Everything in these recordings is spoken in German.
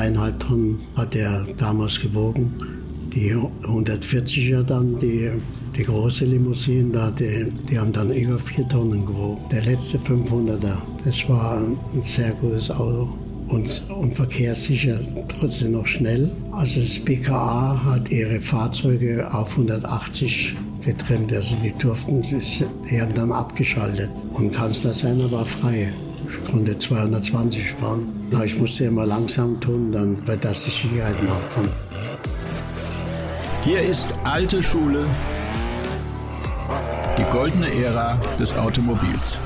dreieinhalb Tonnen hat er damals gewogen. Die 140er dann, die, die große Limousine, da, die, die haben dann über vier Tonnen gewogen. Der letzte 500er, das war ein sehr gutes Auto und, und verkehrssicher, trotzdem noch schnell. Also das BKA hat ihre Fahrzeuge auf 180 getrimmt, also die durften, die haben dann abgeschaltet. Und Kanzler seiner war frei. Ich konnte 220 fahren. Ich musste immer langsam tun, dann, weil das die Sicherheit nachkommt. Hier ist alte Schule, die goldene Ära des Automobils.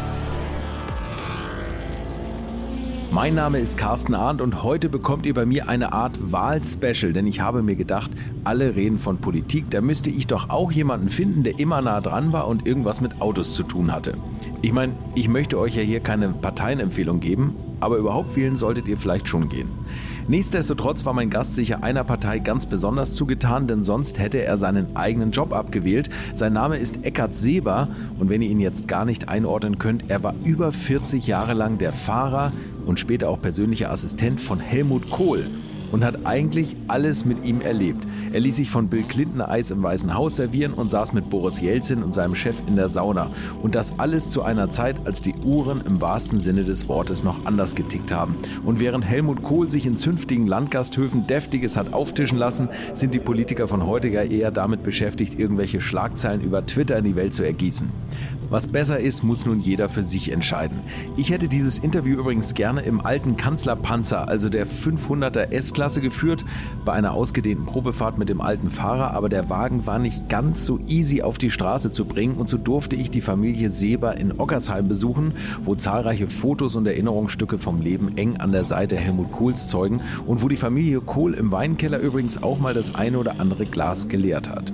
Mein Name ist Carsten Arndt und heute bekommt ihr bei mir eine Art Wahl-Special, denn ich habe mir gedacht, alle reden von Politik, da müsste ich doch auch jemanden finden, der immer nah dran war und irgendwas mit Autos zu tun hatte. Ich meine, ich möchte euch ja hier keine Parteienempfehlung geben, aber überhaupt wählen solltet ihr vielleicht schon gehen. Nichtsdestotrotz war mein Gast sicher einer Partei ganz besonders zugetan, denn sonst hätte er seinen eigenen Job abgewählt. Sein Name ist Eckhard Seber und wenn ihr ihn jetzt gar nicht einordnen könnt, er war über 40 Jahre lang der Fahrer und später auch persönlicher Assistent von Helmut Kohl und hat eigentlich alles mit ihm erlebt. Er ließ sich von Bill Clinton Eis im Weißen Haus servieren und saß mit Boris Jelzin und seinem Chef in der Sauna. Und das alles zu einer Zeit, als die Uhren im wahrsten Sinne des Wortes noch anders getickt haben. Und während Helmut Kohl sich in zünftigen Landgasthöfen Deftiges hat auftischen lassen, sind die Politiker von heute ja eher damit beschäftigt, irgendwelche Schlagzeilen über Twitter in die Welt zu ergießen. Was besser ist, muss nun jeder für sich entscheiden. Ich hätte dieses Interview übrigens gerne im alten Kanzlerpanzer, also der 500er S-Klasse geführt, bei einer ausgedehnten Probefahrt mit dem alten Fahrer, aber der Wagen war nicht ganz so easy auf die Straße zu bringen und so durfte ich die Familie Seber in Ockersheim besuchen, wo zahlreiche Fotos und Erinnerungsstücke vom Leben eng an der Seite Helmut Kohls zeugen und wo die Familie Kohl im Weinkeller übrigens auch mal das eine oder andere Glas geleert hat.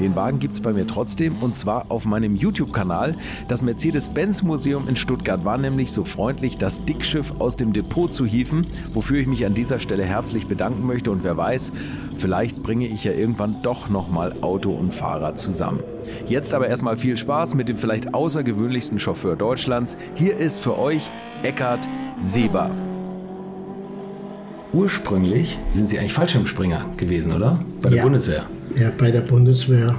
Den Wagen gibt es bei mir trotzdem und zwar auf meinem YouTube-Kanal. Das Mercedes-Benz-Museum in Stuttgart war nämlich so freundlich, das Dickschiff aus dem Depot zu hieven, wofür ich mich an dieser Stelle herzlich bedanken möchte und wer weiß, vielleicht bringe ich ja irgendwann doch nochmal Auto und Fahrer zusammen. Jetzt aber erstmal viel Spaß mit dem vielleicht außergewöhnlichsten Chauffeur Deutschlands. Hier ist für euch Eckhard Seber. Ursprünglich sind Sie eigentlich Fallschirmspringer gewesen, oder? Bei der ja. Bundeswehr. Ja, bei der Bundeswehr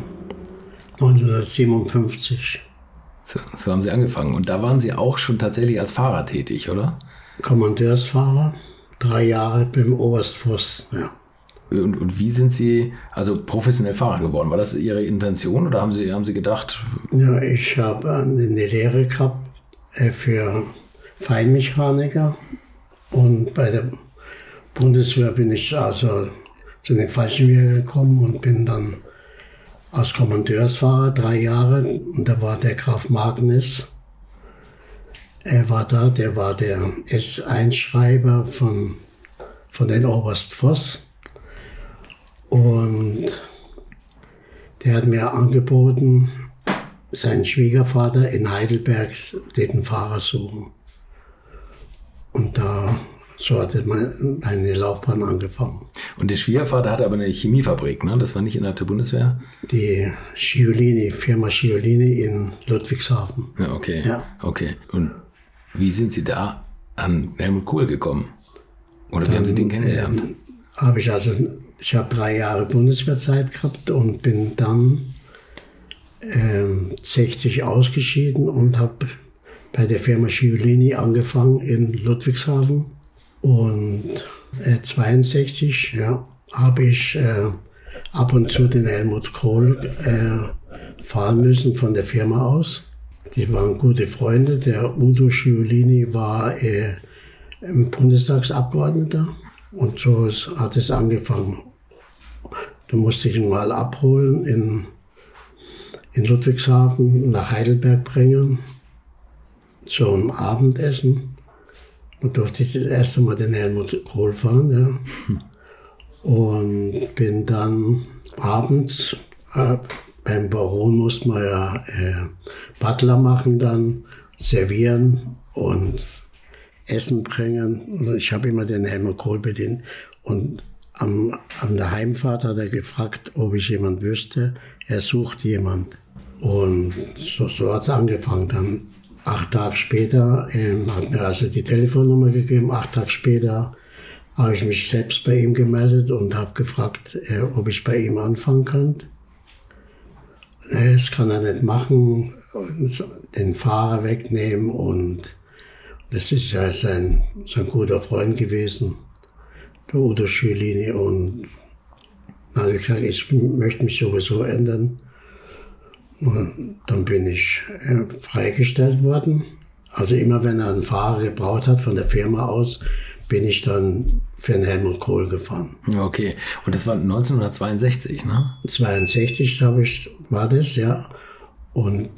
1957. So, so, haben Sie angefangen. Und da waren Sie auch schon tatsächlich als Fahrer tätig, oder? Kommandeursfahrer, drei Jahre beim Oberstforst, ja. Und, und, wie sind Sie also professionell Fahrer geworden? War das Ihre Intention oder haben Sie, haben Sie gedacht? Ja, ich habe eine Lehre gehabt äh, für Feinmechaniker und bei der Bundeswehr bin ich also zu den Fallschirmjägern gekommen und bin dann als Kommandeursfahrer drei Jahre und da war der Graf Magnus. Er war da, der war der S1-Schreiber von, von den Oberst Voss. Und der hat mir angeboten, seinen Schwiegervater in Heidelberg den Fahrer suchen. Und da so hatte meine Laufbahn angefangen. Und der Schwiegervater hatte aber eine Chemiefabrik, ne? Das war nicht innerhalb der Bundeswehr? Die Schiolini, Firma Schiolini in Ludwigshafen. Ja, okay. Ja. Okay. Und wie sind Sie da an Helmut Kohl gekommen? Oder wie haben Sie den kennengelernt? Äh, habe ich also, ich habe drei Jahre Bundeswehrzeit gehabt und bin dann äh, 60 ausgeschieden und habe bei der Firma Schiolini angefangen in Ludwigshafen und äh, 62 ja, habe ich äh, ab und zu den Helmut Kohl äh, fahren müssen von der Firma aus. Die waren gute Freunde. Der Udo Sciolini war äh, Bundestagsabgeordneter und so hat es angefangen. Da musste ich ihn mal abholen in, in Ludwigshafen, nach Heidelberg bringen zum Abendessen. Und durfte ich das erste Mal den Helmut Kohl fahren. Ja. Und bin dann abends, äh, beim Baron musste man ja äh, Butler machen dann, servieren und Essen bringen. Und ich habe immer den Helmut Kohl bedient. Und am, an der Heimfahrt hat er gefragt, ob ich jemand wüsste. Er sucht jemand. Und so, so hat es angefangen. Dann Acht Tage später ähm, hat mir also die Telefonnummer gegeben. Acht Tage später habe ich mich selbst bei ihm gemeldet und habe gefragt, äh, ob ich bei ihm anfangen kann. Das kann er nicht machen, den Fahrer wegnehmen und das ist ja sein, sein guter Freund gewesen, der Udo Schülini. Und dann habe ich gesagt, ich möchte mich sowieso ändern. Und dann bin ich äh, freigestellt worden. Also immer wenn er einen Fahrer gebraucht hat von der Firma aus, bin ich dann für den Helmut Kohl gefahren. Okay, und das war 1962, ne? 62 habe ich, war das, ja. Und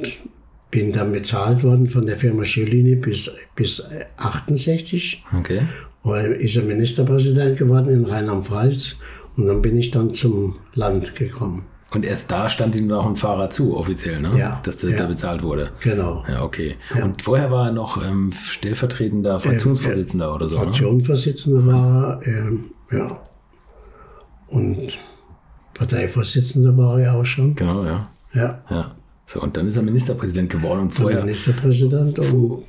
bin dann bezahlt worden von der Firma Schiolini bis, bis 68. Okay. Und ist er Ministerpräsident geworden in Rheinland-Pfalz. Und dann bin ich dann zum Land gekommen. Und erst da stand ihm noch ein Fahrer zu, offiziell, ne? Ja. Dass der ja. da bezahlt wurde. Genau. Ja, okay. Ja. Und vorher war er noch ähm, stellvertretender Fraktionsvorsitzender äh, äh, oder so. Fraktionsvorsitzender ne? war er, ähm, ja. Und Parteivorsitzender war er auch schon. Genau, ja. Ja. Ja. So, und dann ist er Ministerpräsident geworden und vorher. Ministerpräsident und,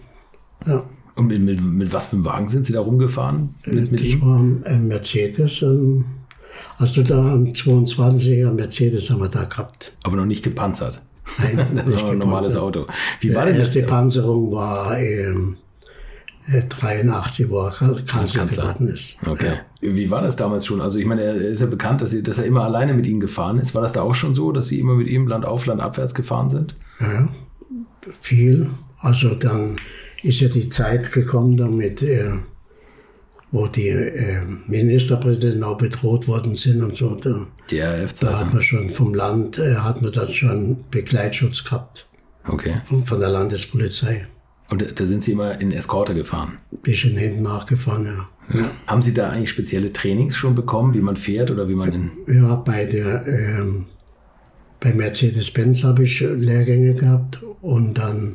ja. Und mit, mit, mit was für einem Wagen sind Sie da rumgefahren? Mit, mit das war ein Mercedes. Und also da ein 22er Mercedes haben wir da gehabt. Aber noch nicht gepanzert. Nein, das war ein normales Auto. Wie war Die denn erste das? Panzerung war ähm, 83, wo er Kanzler, Kanzler. geworden ist. Okay. Wie war das damals schon? Also ich meine, er ist ja bekannt, dass, sie, dass er immer alleine mit Ihnen gefahren ist. War das da auch schon so, dass Sie immer mit ihm Land auf, Land abwärts gefahren sind? Ja, viel. Also dann ist ja die Zeit gekommen, damit, äh, wo die äh, Ministerpräsidenten auch bedroht worden sind und so. Da, Die RAF-Zeit. da hat man schon vom Land, äh, hat man dann schon Begleitschutz gehabt Okay. von, von der Landespolizei. Und da sind Sie immer in Eskorte gefahren. Bisschen hinten nachgefahren, ja. Haben Sie da eigentlich spezielle Trainings schon bekommen, wie man fährt oder wie man in. Ja, bei der ähm, bei Mercedes-Benz habe ich Lehrgänge gehabt und dann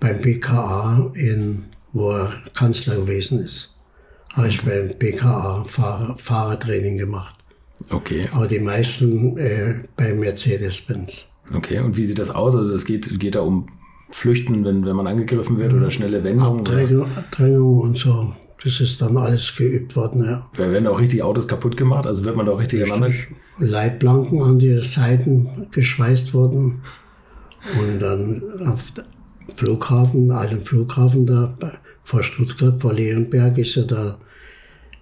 beim BKA, in, wo er Kanzler gewesen ist, habe ich beim BKA Fahrer, Fahrertraining gemacht. Okay, Aber die meisten äh, bei Mercedes-Benz. okay. Und wie sieht das aus? Also es geht, geht da um Flüchten, wenn, wenn man angegriffen wird oder schnelle Wendungen? Abdrängung, Abdrängung und so. Das ist dann alles geübt worden, ja. Werden auch richtig Autos kaputt gemacht? Also wird man da auch richtig aneinander. Leitplanken an die Seiten geschweißt worden. Und dann auf dem Flughafen, alten Flughafen da vor Stuttgart, vor Leonberg ist ja da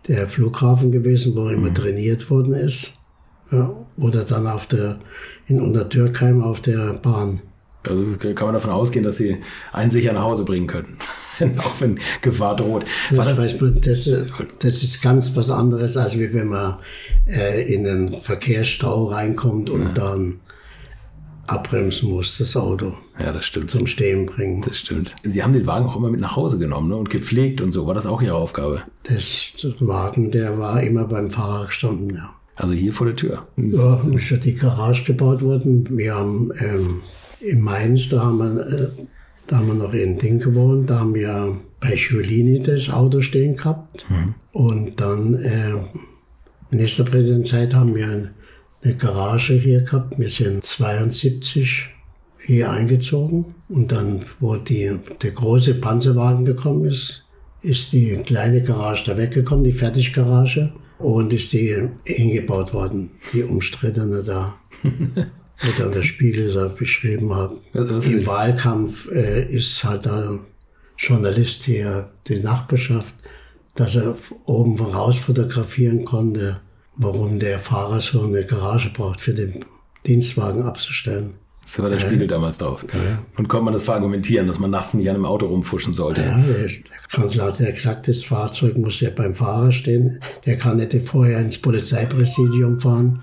der Flughafen gewesen, wo immer trainiert worden ist. Ja, oder dann auf der, in Untertürkheim auf der Bahn. Also kann man davon ausgehen, dass sie einen sicher nach Hause bringen können. auch wenn Gefahr droht. Das, das, man, das, das ist ganz was anderes, als wie wenn man äh, in einen Verkehrsstau reinkommt und dann abbremsen muss, das Auto ja, das stimmt. zum Stehen bringen. Das stimmt. Sie haben den Wagen auch immer mit nach Hause genommen ne? und gepflegt und so. War das auch Ihre Aufgabe? Das, das Wagen, der war immer beim Fahrer gestanden, ja. Also hier vor der Tür. Ja, ist ja die Garage gebaut worden. Wir haben ähm, in Mainz, da haben wir, äh, da haben wir noch in Ding gewohnt, da haben wir bei Giulini das Auto stehen gehabt. Und dann äh, Ministerpräsidentzeit haben wir eine Garage hier gehabt. Wir sind 72 hier eingezogen. Und dann, wo die, der große Panzerwagen gekommen ist, ist die kleine Garage da weggekommen, die Fertiggarage. Und ist die hingebaut worden, die umstrittene da. wo dann der Spiegel da beschrieben hat. Was Im? Wahlkampf äh, ist halt da Journalist hier, die Nachbarschaft, dass er oben raus fotografieren konnte, warum der Fahrer so eine Garage braucht, für den Dienstwagen abzustellen. So war der Spiegel damals drauf. Und konnte man das verargumentieren, dass man nachts nicht an einem Auto rumfuschen sollte? Ja, der der Kanzler hat ja gesagt, das Fahrzeug muss ja beim Fahrer stehen. Der kann nicht vorher ins Polizeipräsidium fahren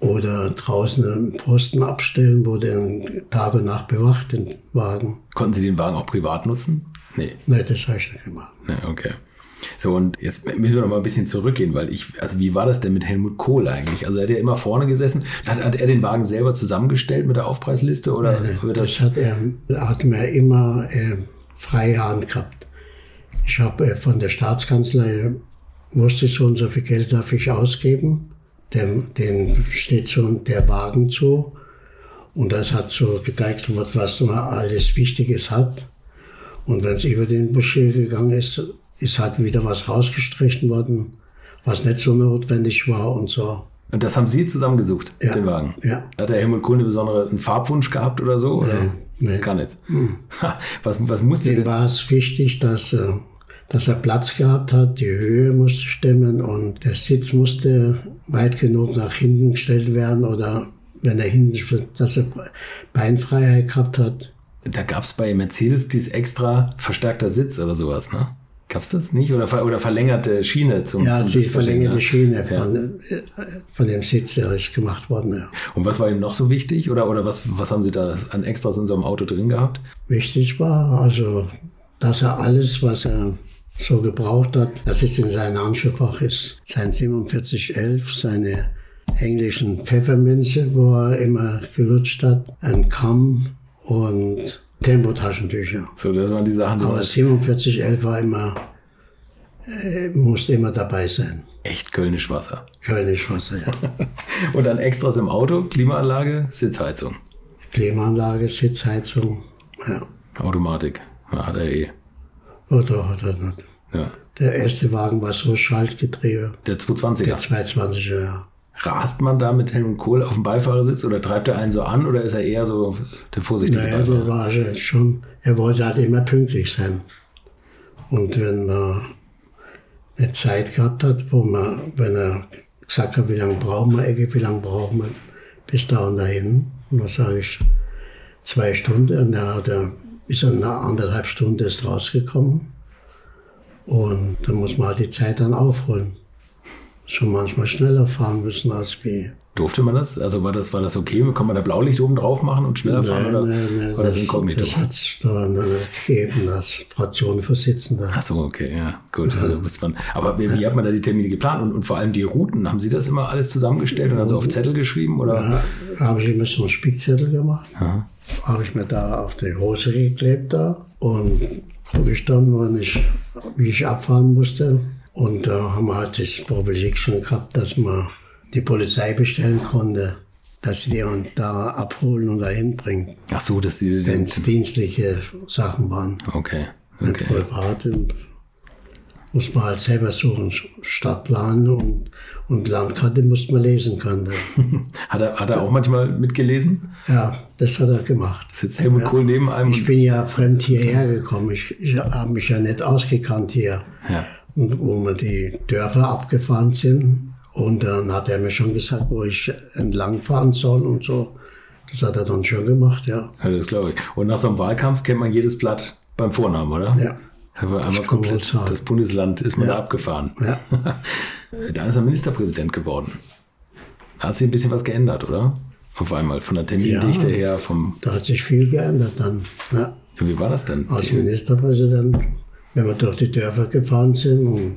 oder draußen einen Posten abstellen, wo der Tag und Nacht bewacht, den Wagen. Konnten Sie den Wagen auch privat nutzen? Nee. Nein, das habe ich nicht gemacht. Nee, okay. So, und jetzt müssen wir noch mal ein bisschen zurückgehen, weil ich, also wie war das denn mit Helmut Kohl eigentlich? Also er hat ja immer vorne gesessen. Hat, hat er den Wagen selber zusammengestellt mit der Aufpreisliste oder wird Das das? hat er, hat mir immer äh, freie Hand gehabt. Ich habe äh, von der Staatskanzlei, wusste so und so viel Geld darf ich ausgeben. Dem, den steht so der Wagen zu. Und das hat so gezeigt, was man alles Wichtiges hat. Und wenn es über den Budget gegangen ist, ist halt wieder was rausgestrichen worden, was nicht so notwendig war und so. Und das haben Sie zusammengesucht, Ja. den Wagen? Ja. Hat der Helmut Kohl einen Farbwunsch gehabt oder so? Oder? Nee, nee. Gar nichts. Ha, Was, was musste Dem denn? war es wichtig, dass, äh, dass er Platz gehabt hat, die Höhe musste stimmen und der Sitz musste weit genug nach hinten gestellt werden oder wenn er hinten, dass er Beinfreiheit gehabt hat. Da gab es bei Mercedes dieses extra verstärkter Sitz oder sowas, ne? Gab's das nicht? Oder, ver oder verlängerte Schiene zum, Ja, zum die verlängerte ne? Schiene Ja. von, äh, von dem Sitz ja, ist gemacht worden. Ja. Und was war ihm noch so wichtig? Oder, oder was, was haben Sie da an Extras in so einem Auto drin gehabt? Wichtig war also, dass er alles, was er so gebraucht hat, dass es in seinem Handschuhfach ist. Sein 4711, seine englischen Pfefferminze, wo er immer gelutscht hat, ein Kamm und Tempotaschentücher. So, das waren die Sachen, die Aber waren 4711 war immer, äh, musste immer dabei sein. echt kölnisch Wasser. Kölnischwasser, ja. Und dann Extras im Auto, Klimaanlage, Sitzheizung, Klimaanlage, Sitzheizung, ja. Automatik. Ja, hat er eh. Oder hat er nicht. Ja. Der erste Wagen war so Schaltgetriebe. Der 220er. Der 220er, ja. Rast man da mit Helmut Kohl auf dem Beifahrersitz oder treibt er einen so an oder ist er eher so der vorsichtige Naja, der Beifahrer? war schon- schon, er wollte halt immer pünktlich sein. Und wenn man eine Zeit gehabt hat, wo man, wenn er gesagt hat, wie lange brauchen wir, Ecke, wie lange brauchen wir bis da und dahin, und dann sage ich zwei Stunden, und dann hat er, ist er nach anderthalb Stunden erst rausgekommen. Und dann muss man halt die Zeit dann aufholen. Schon manchmal schneller fahren müssen als wie Durfte man das? Also war das, war das okay? Kann man da Blaulicht oben drauf machen und schneller fahren oder war das inkognito? Das hat es da dann gegeben als Fraktionenvorsitzender. Ach so, okay, ja, gut. Also man, aber wie, wie hat man da die Termine geplant und, und vor allem die Routen? Haben Sie das immer alles zusammengestellt und dann so auf Zettel geschrieben oder? Da habe ich immer so einen Spickzettel gemacht. Aha. Habe ich mir da auf die Hose geklebt da und gucke ich dann, wann ich, wie ich abfahren musste. Und da haben wir halt das Privileg schon gehabt, dass man die Polizei bestellen konnte, dass sie die da abholen und dahin bringt, Ach so, dass Sie wenn es dienstliche Sachen waren. Okay, okay. Private muss man halt selber suchen, Stadtplan und, und Landkarte muss man lesen können. Hat er, hat er auch manchmal mitgelesen? Ja, das hat er gemacht. Sitzt Helmut Kohl neben einem? Ich bin ja fremd hierher gekommen. Ich, ich habe mich ja nicht ausgekannt hier. Ja. Und wo wir die Dörfer abgefahren sind. Und dann hat er mir schon gesagt, wo ich entlangfahren soll und so. Das hat er dann schon gemacht, ja. Ja, das glaube ich. Und nach so einem Wahlkampf kennt man jedes Blatt beim Vornamen, oder? Ja. Aber einmal komplett das Bundesland ist man Ja. da abgefahren. Ja. Dann ist er Ministerpräsident geworden. Da hat sich ein bisschen was geändert, oder? Auf einmal, von der Termindichte Ja. her, vom. Da hat sich viel geändert dann. Ja. Ja, wie war das denn? als Ministerpräsident, wenn wir durch die Dörfer gefahren sind und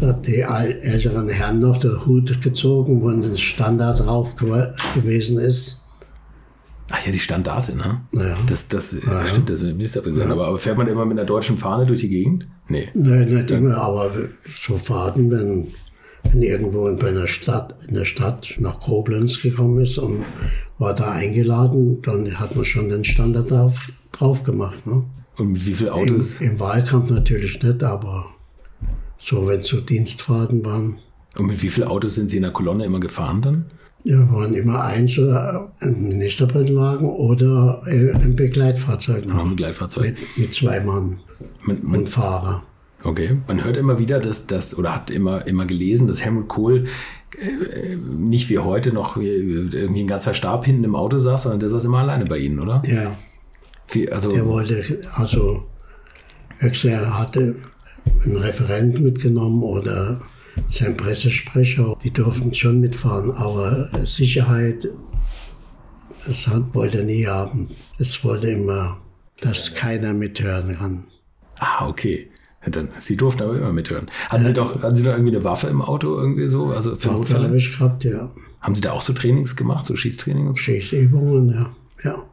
da hat die älteren Herren noch den Hut gezogen, wo ein Standard drauf gew- gewesen ist. Ach ja, die Standarte, ne? Ja. Das, das Ja, ja. stimmt, das ist ein Ministerpräsident. Aber, aber fährt man immer mit einer deutschen Fahne durch die Gegend? Nee. Nein, nicht immer, aber so Fahrten, wenn, wenn irgendwo in bei einer Stadt, in der Stadt nach Koblenz gekommen ist und war da eingeladen, dann hat man schon den Standard drauf, drauf gemacht. Ne? Und mit wie vielen Im, Autos? Im Wahlkampf natürlich nicht, aber so, wenn so Dienstfahrten waren, Und mit wie vielen Autos sind Sie in der Kolonne immer gefahren dann? Ja, waren immer eins oder ein Ministerpräsidentenwagen oder ein Begleitfahrzeug Noch ein Begleitfahrzeug. Mit, mit zwei Mann Man, man, und Fahrer. Okay, man hört immer wieder, dass das oder hat immer immer gelesen, dass Helmut Kohl äh, nicht wie heute noch wie, irgendwie ein ganzer Stab hinten im Auto saß, sondern der saß immer alleine bei Ihnen, oder? Ja, Wie, also der wollte, also Höxler hatte einen Referent mitgenommen oder sein Pressesprecher. Die durften schon mitfahren, aber Sicherheit, das wollte er nie haben. Es wollte immer, dass keiner mithören kann. ah okay. Dann, Sie durften aber immer mithören. Hatten Sie doch, hatten Sie noch irgendwie eine Waffe im Auto irgendwie so? Also für Waffe habe ich gehabt, ja. Haben Sie da auch so Trainings gemacht, so Schießtraining und so? Schießübungen, ja. Ja.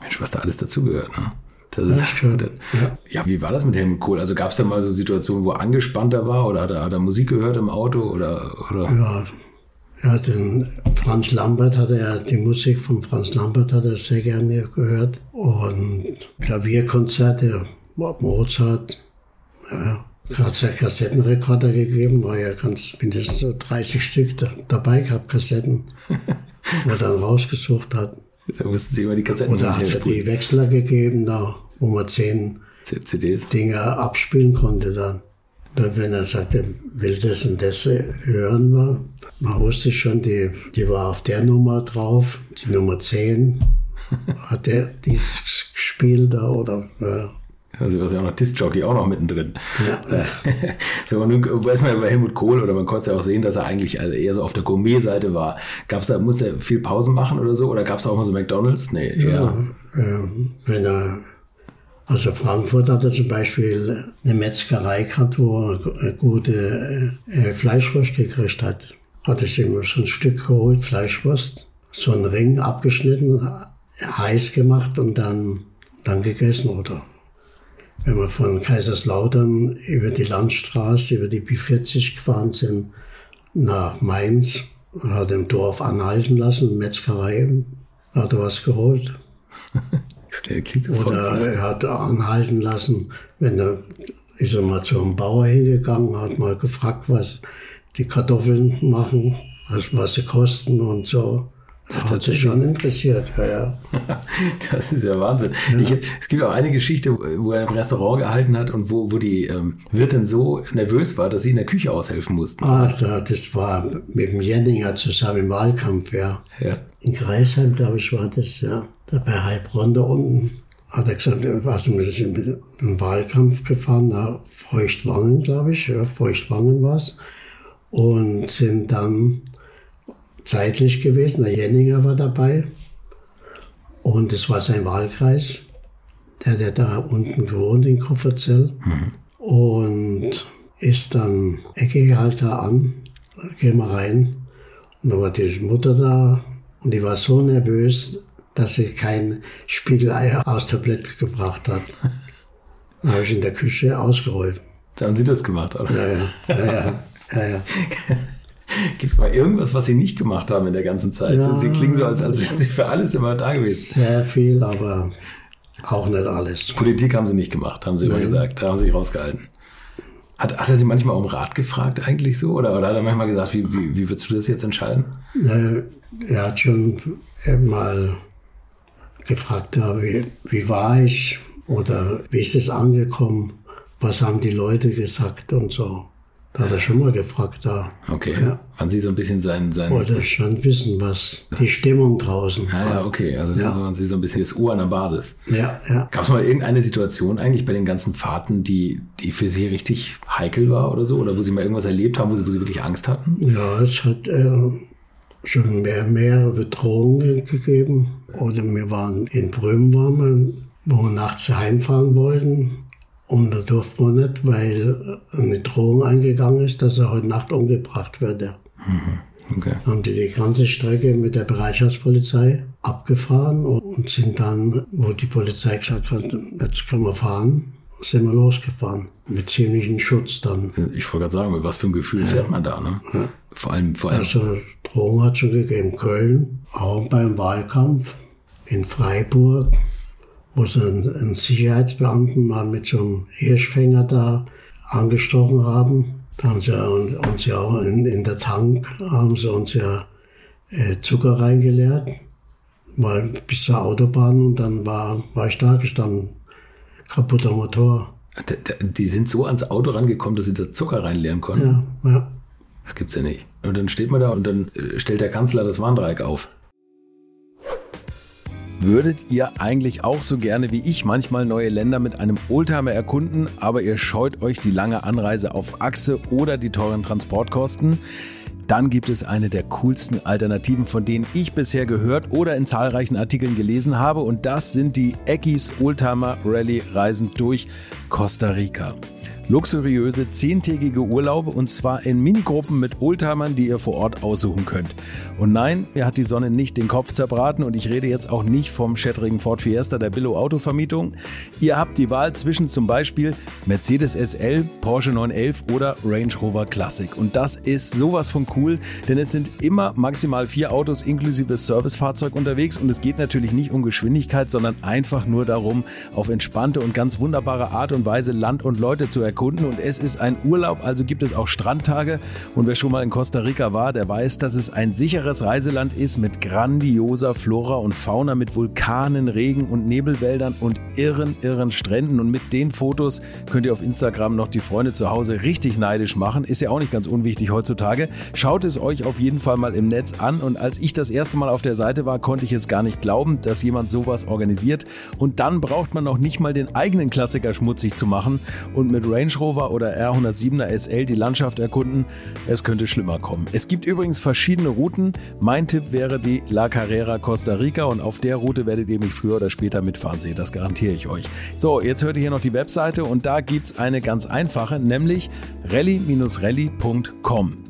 Mensch, was da alles dazugehört, ne? Das ist, ja. ja, wie war das mit Helmut Kohl? Also gab es da mal so Situationen, wo er angespannter war oder hat er, hat er Musik gehört im Auto oder, oder? Ja, ja den Franz Lambert hat er, die Musik von Franz Lambert hat er sehr gerne gehört. Und Klavierkonzerte, Mozart, ja, Hat es ja Kassettenrekorder gegeben, war ja ganz mindestens so 30 Stück da, dabei gehabt, Kassetten, wo er dann rausgesucht hat. Da mussten sie immer die Kassetten Oder hat er die Wechsler gegeben, da, wo man zehn CDs. Dinge abspielen konnte dann. dann. Wenn er sagte, will das und das hören, war, man wusste schon, die, die war auf der Nummer drauf, die Nummer 10 hat er dies gespielt da oder ja. Also war ja auch noch Disc-Jockey auch noch mittendrin. Ja. so, und nun weiß man ja bei Helmut Kohl, oder man konnte ja auch sehen, dass er eigentlich also eher so auf der Gourmet-Seite war. Gab's da, musste er viel Pausen machen oder so? Oder gab es auch mal so McDonalds? Nee, ja. Äh, wenn er, also Frankfurt hat er zum Beispiel eine Metzgerei gehabt, wo er gute äh, Fleischwurst gekriegt hat. Hat er sich immer so ein Stück geholt, Fleischwurst, so einen Ring abgeschnitten, heiß gemacht und dann, dann gegessen, oder? Wenn wir von Kaiserslautern über die Landstraße, über die B40 gefahren sind, nach Mainz, hat im Dorf anhalten lassen, Metzgerei, hat er was geholt. So Oder er hat anhalten lassen, wenn er ist er mal zu einem Bauer hingegangen, hat mal gefragt, was die Kartoffeln machen, was, was sie kosten und so. Das hat sich schon interessiert, ja, ja. das ist ja Wahnsinn. Ja. Ich, es gibt auch eine Geschichte, wo er im Restaurant gehalten hat und wo, wo die ähm, Wirtin so nervös war, dass sie in der Küche aushelfen mussten. Ah, das war mit dem Jenninger zusammen im Wahlkampf, ja. ja. In Greisheim, glaube ich, war das, ja. Da bei Heilbronn da unten hat er gesagt, er war so im Wahlkampf gefahren, da Feuchtwangen, glaube ich, ja, Feuchtwangen war es. Und sind dann zeitlich gewesen. Der Jenninger war dabei. Und es war sein Wahlkreis. Der hat da unten gewohnt in Kofferzell. Mhm. Und ist dann Ecke halt da an, gehen wir rein. Und da war die Mutter da und die war so nervös, dass sie kein Spiegeleier aus der Blätter gebracht hat. Dann habe ich in der Küche ausgeholfen. Da haben Sie das gemacht, oder? Ja, ja. ja, ja, ja, ja. Gibt es mal irgendwas, was Sie nicht gemacht haben in der ganzen Zeit? Ja, Sie klingen so, als, als wären Sie für alles immer da gewesen. Sehr viel, aber auch nicht alles. Politik haben Sie nicht gemacht, haben Sie Nein. immer gesagt. Da haben Sie sich rausgehalten. Hat, hat er Sie manchmal um Rat gefragt eigentlich so? Oder, oder hat er manchmal gesagt, wie, wie, wie würdest du das jetzt entscheiden? Er hat schon mal gefragt, wie, wie war ich oder wie ist es angekommen? Was haben die Leute gesagt und so. Da hat er schon mal gefragt, da. Okay. Ja. Waren Sie so ein bisschen sein. sein Wollte schon wissen, was die Stimmung draußen Ja, ja, okay. Also ja. waren Sie so ein bisschen das Uhr an der Basis. Ja, ja. Gab es mal irgendeine Situation eigentlich bei den ganzen Fahrten, die, die für Sie richtig heikel war oder so? Oder wo Sie mal irgendwas erlebt haben, wo Sie, wo Sie wirklich Angst hatten? Ja, es hat äh, schon mehr, mehrere Bedrohungen gegeben. Oder wir waren in Brüm, waren wir, wo wir nachts heimfahren wollten und da durfte man nicht, weil eine Drohung eingegangen ist, dass er heute Nacht umgebracht würde. Mhm. Okay. Dann haben die die ganze Strecke mit der Bereitschaftspolizei abgefahren und sind dann, wo die Polizei gesagt hat, jetzt können wir fahren, sind wir losgefahren. Mit ziemlichem Schutz dann. Ich wollte gerade sagen, mit was für ein Gefühl fährt man da, ne? Ja. Vor allem, vor allem. Also, Drohung hat schon gegeben. Köln, auch beim Wahlkampf, in Freiburg, wo sie einen, Sicherheitsbeamten mal mit so einem Hirschfänger da angestochen haben. Da haben sie uns ja auch in, in der Tank, haben sie uns ja äh, Zucker reingeleert, mal bis zur Autobahn und dann war, war ich da gestanden. Kaputter Motor. Die sind so ans Auto rangekommen, dass sie da Zucker reinleeren konnten? Ja, ja. Das gibt's ja nicht. Und dann steht man da und dann äh, stellt der Kanzler das Warndreieck auf. Würdet ihr eigentlich auch so gerne wie ich manchmal neue Länder mit einem Oldtimer erkunden, aber ihr scheut euch die lange Anreise auf Achse oder die teuren Transportkosten? Dann gibt es eine der coolsten Alternativen, von denen ich bisher gehört oder in zahlreichen Artikeln gelesen habe und das sind die Eckis Oldtimer Rally Reisen durch Costa Rica luxuriöse zehntägige Urlaube und zwar in Minigruppen mit Oldtimern, die ihr vor Ort aussuchen könnt. Und nein, mir hat die Sonne nicht den Kopf zerbraten und ich rede jetzt auch nicht vom schättrigen Ford Fiesta der Billo Autovermietung. Ihr habt die Wahl zwischen zum Beispiel Mercedes SL, Porsche 911 oder Range Rover Classic. Und das ist sowas von cool cool, denn es sind immer maximal vier Autos inklusive Servicefahrzeug unterwegs und es geht natürlich nicht um Geschwindigkeit, sondern einfach nur darum, auf entspannte und ganz wunderbare Art und Weise Land und Leute zu erkunden und es ist ein Urlaub, also gibt es auch Strandtage und wer schon mal in Costa Rica war, der weiß, dass es ein sicheres Reiseland ist mit grandioser Flora und Fauna, mit Vulkanen, Regen und Nebelwäldern und irren, irren Stränden und mit den Fotos könnt ihr auf Instagram noch die Freunde zu Hause richtig neidisch machen. Ist ja auch nicht ganz unwichtig heutzutage. Schaut es euch auf jeden Fall mal im Netz an. Und als ich das erste Mal auf der Seite war, konnte ich es gar nicht glauben, dass jemand sowas organisiert. Und dann braucht man noch nicht mal den eigenen Klassiker schmutzig zu machen und mit Range Rover oder R107er SL die Landschaft erkunden. Es könnte schlimmer kommen. Es gibt übrigens verschiedene Routen. Mein Tipp wäre die La Carrera Costa Rica und auf der Route werdet ihr mich früher oder später mitfahren sehen. Das garantiere ich euch. So, jetzt hört ihr hier noch die Webseite und da gibt es eine ganz einfache, nämlich rally-rally.com.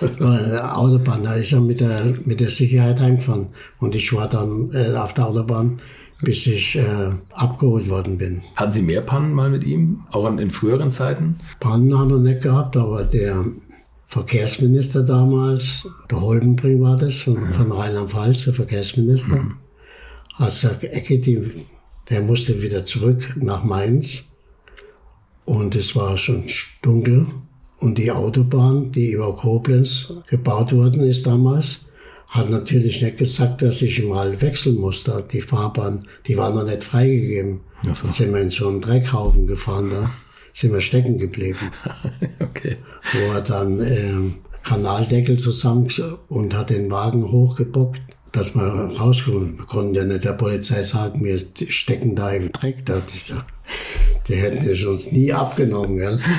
Autobahn, da ist er mit der, mit der Sicherheit eingefahren. Und ich war dann äh, auf der Autobahn, bis ich äh, abgeholt worden bin. Hatten Sie mehr Pannen mal mit ihm, auch in, in früheren Zeiten? Pannen haben wir nicht gehabt, aber der Verkehrsminister damals, der Holbenbring war das, von, mhm. von Rheinland-Pfalz, der Verkehrsminister, mhm. hat gesagt, Ecke, die, der musste wieder zurück nach Mainz. Und es war schon dunkel. Und die Autobahn, die über Koblenz gebaut worden ist damals, hat natürlich nicht gesagt, dass ich mal wechseln musste. Die Fahrbahn, die war noch nicht freigegeben. So. Da sind wir in so einen Dreckhaufen gefahren, da sind wir stecken geblieben. okay. Wo er dann ähm, Kanaldeckel zusammen und hat den Wagen hochgebockt, dass wir rauskommen. Wir konnten ja nicht der Polizei sagen, wir stecken da im Dreck. Da. Die hätten es uns nie abgenommen. Gell?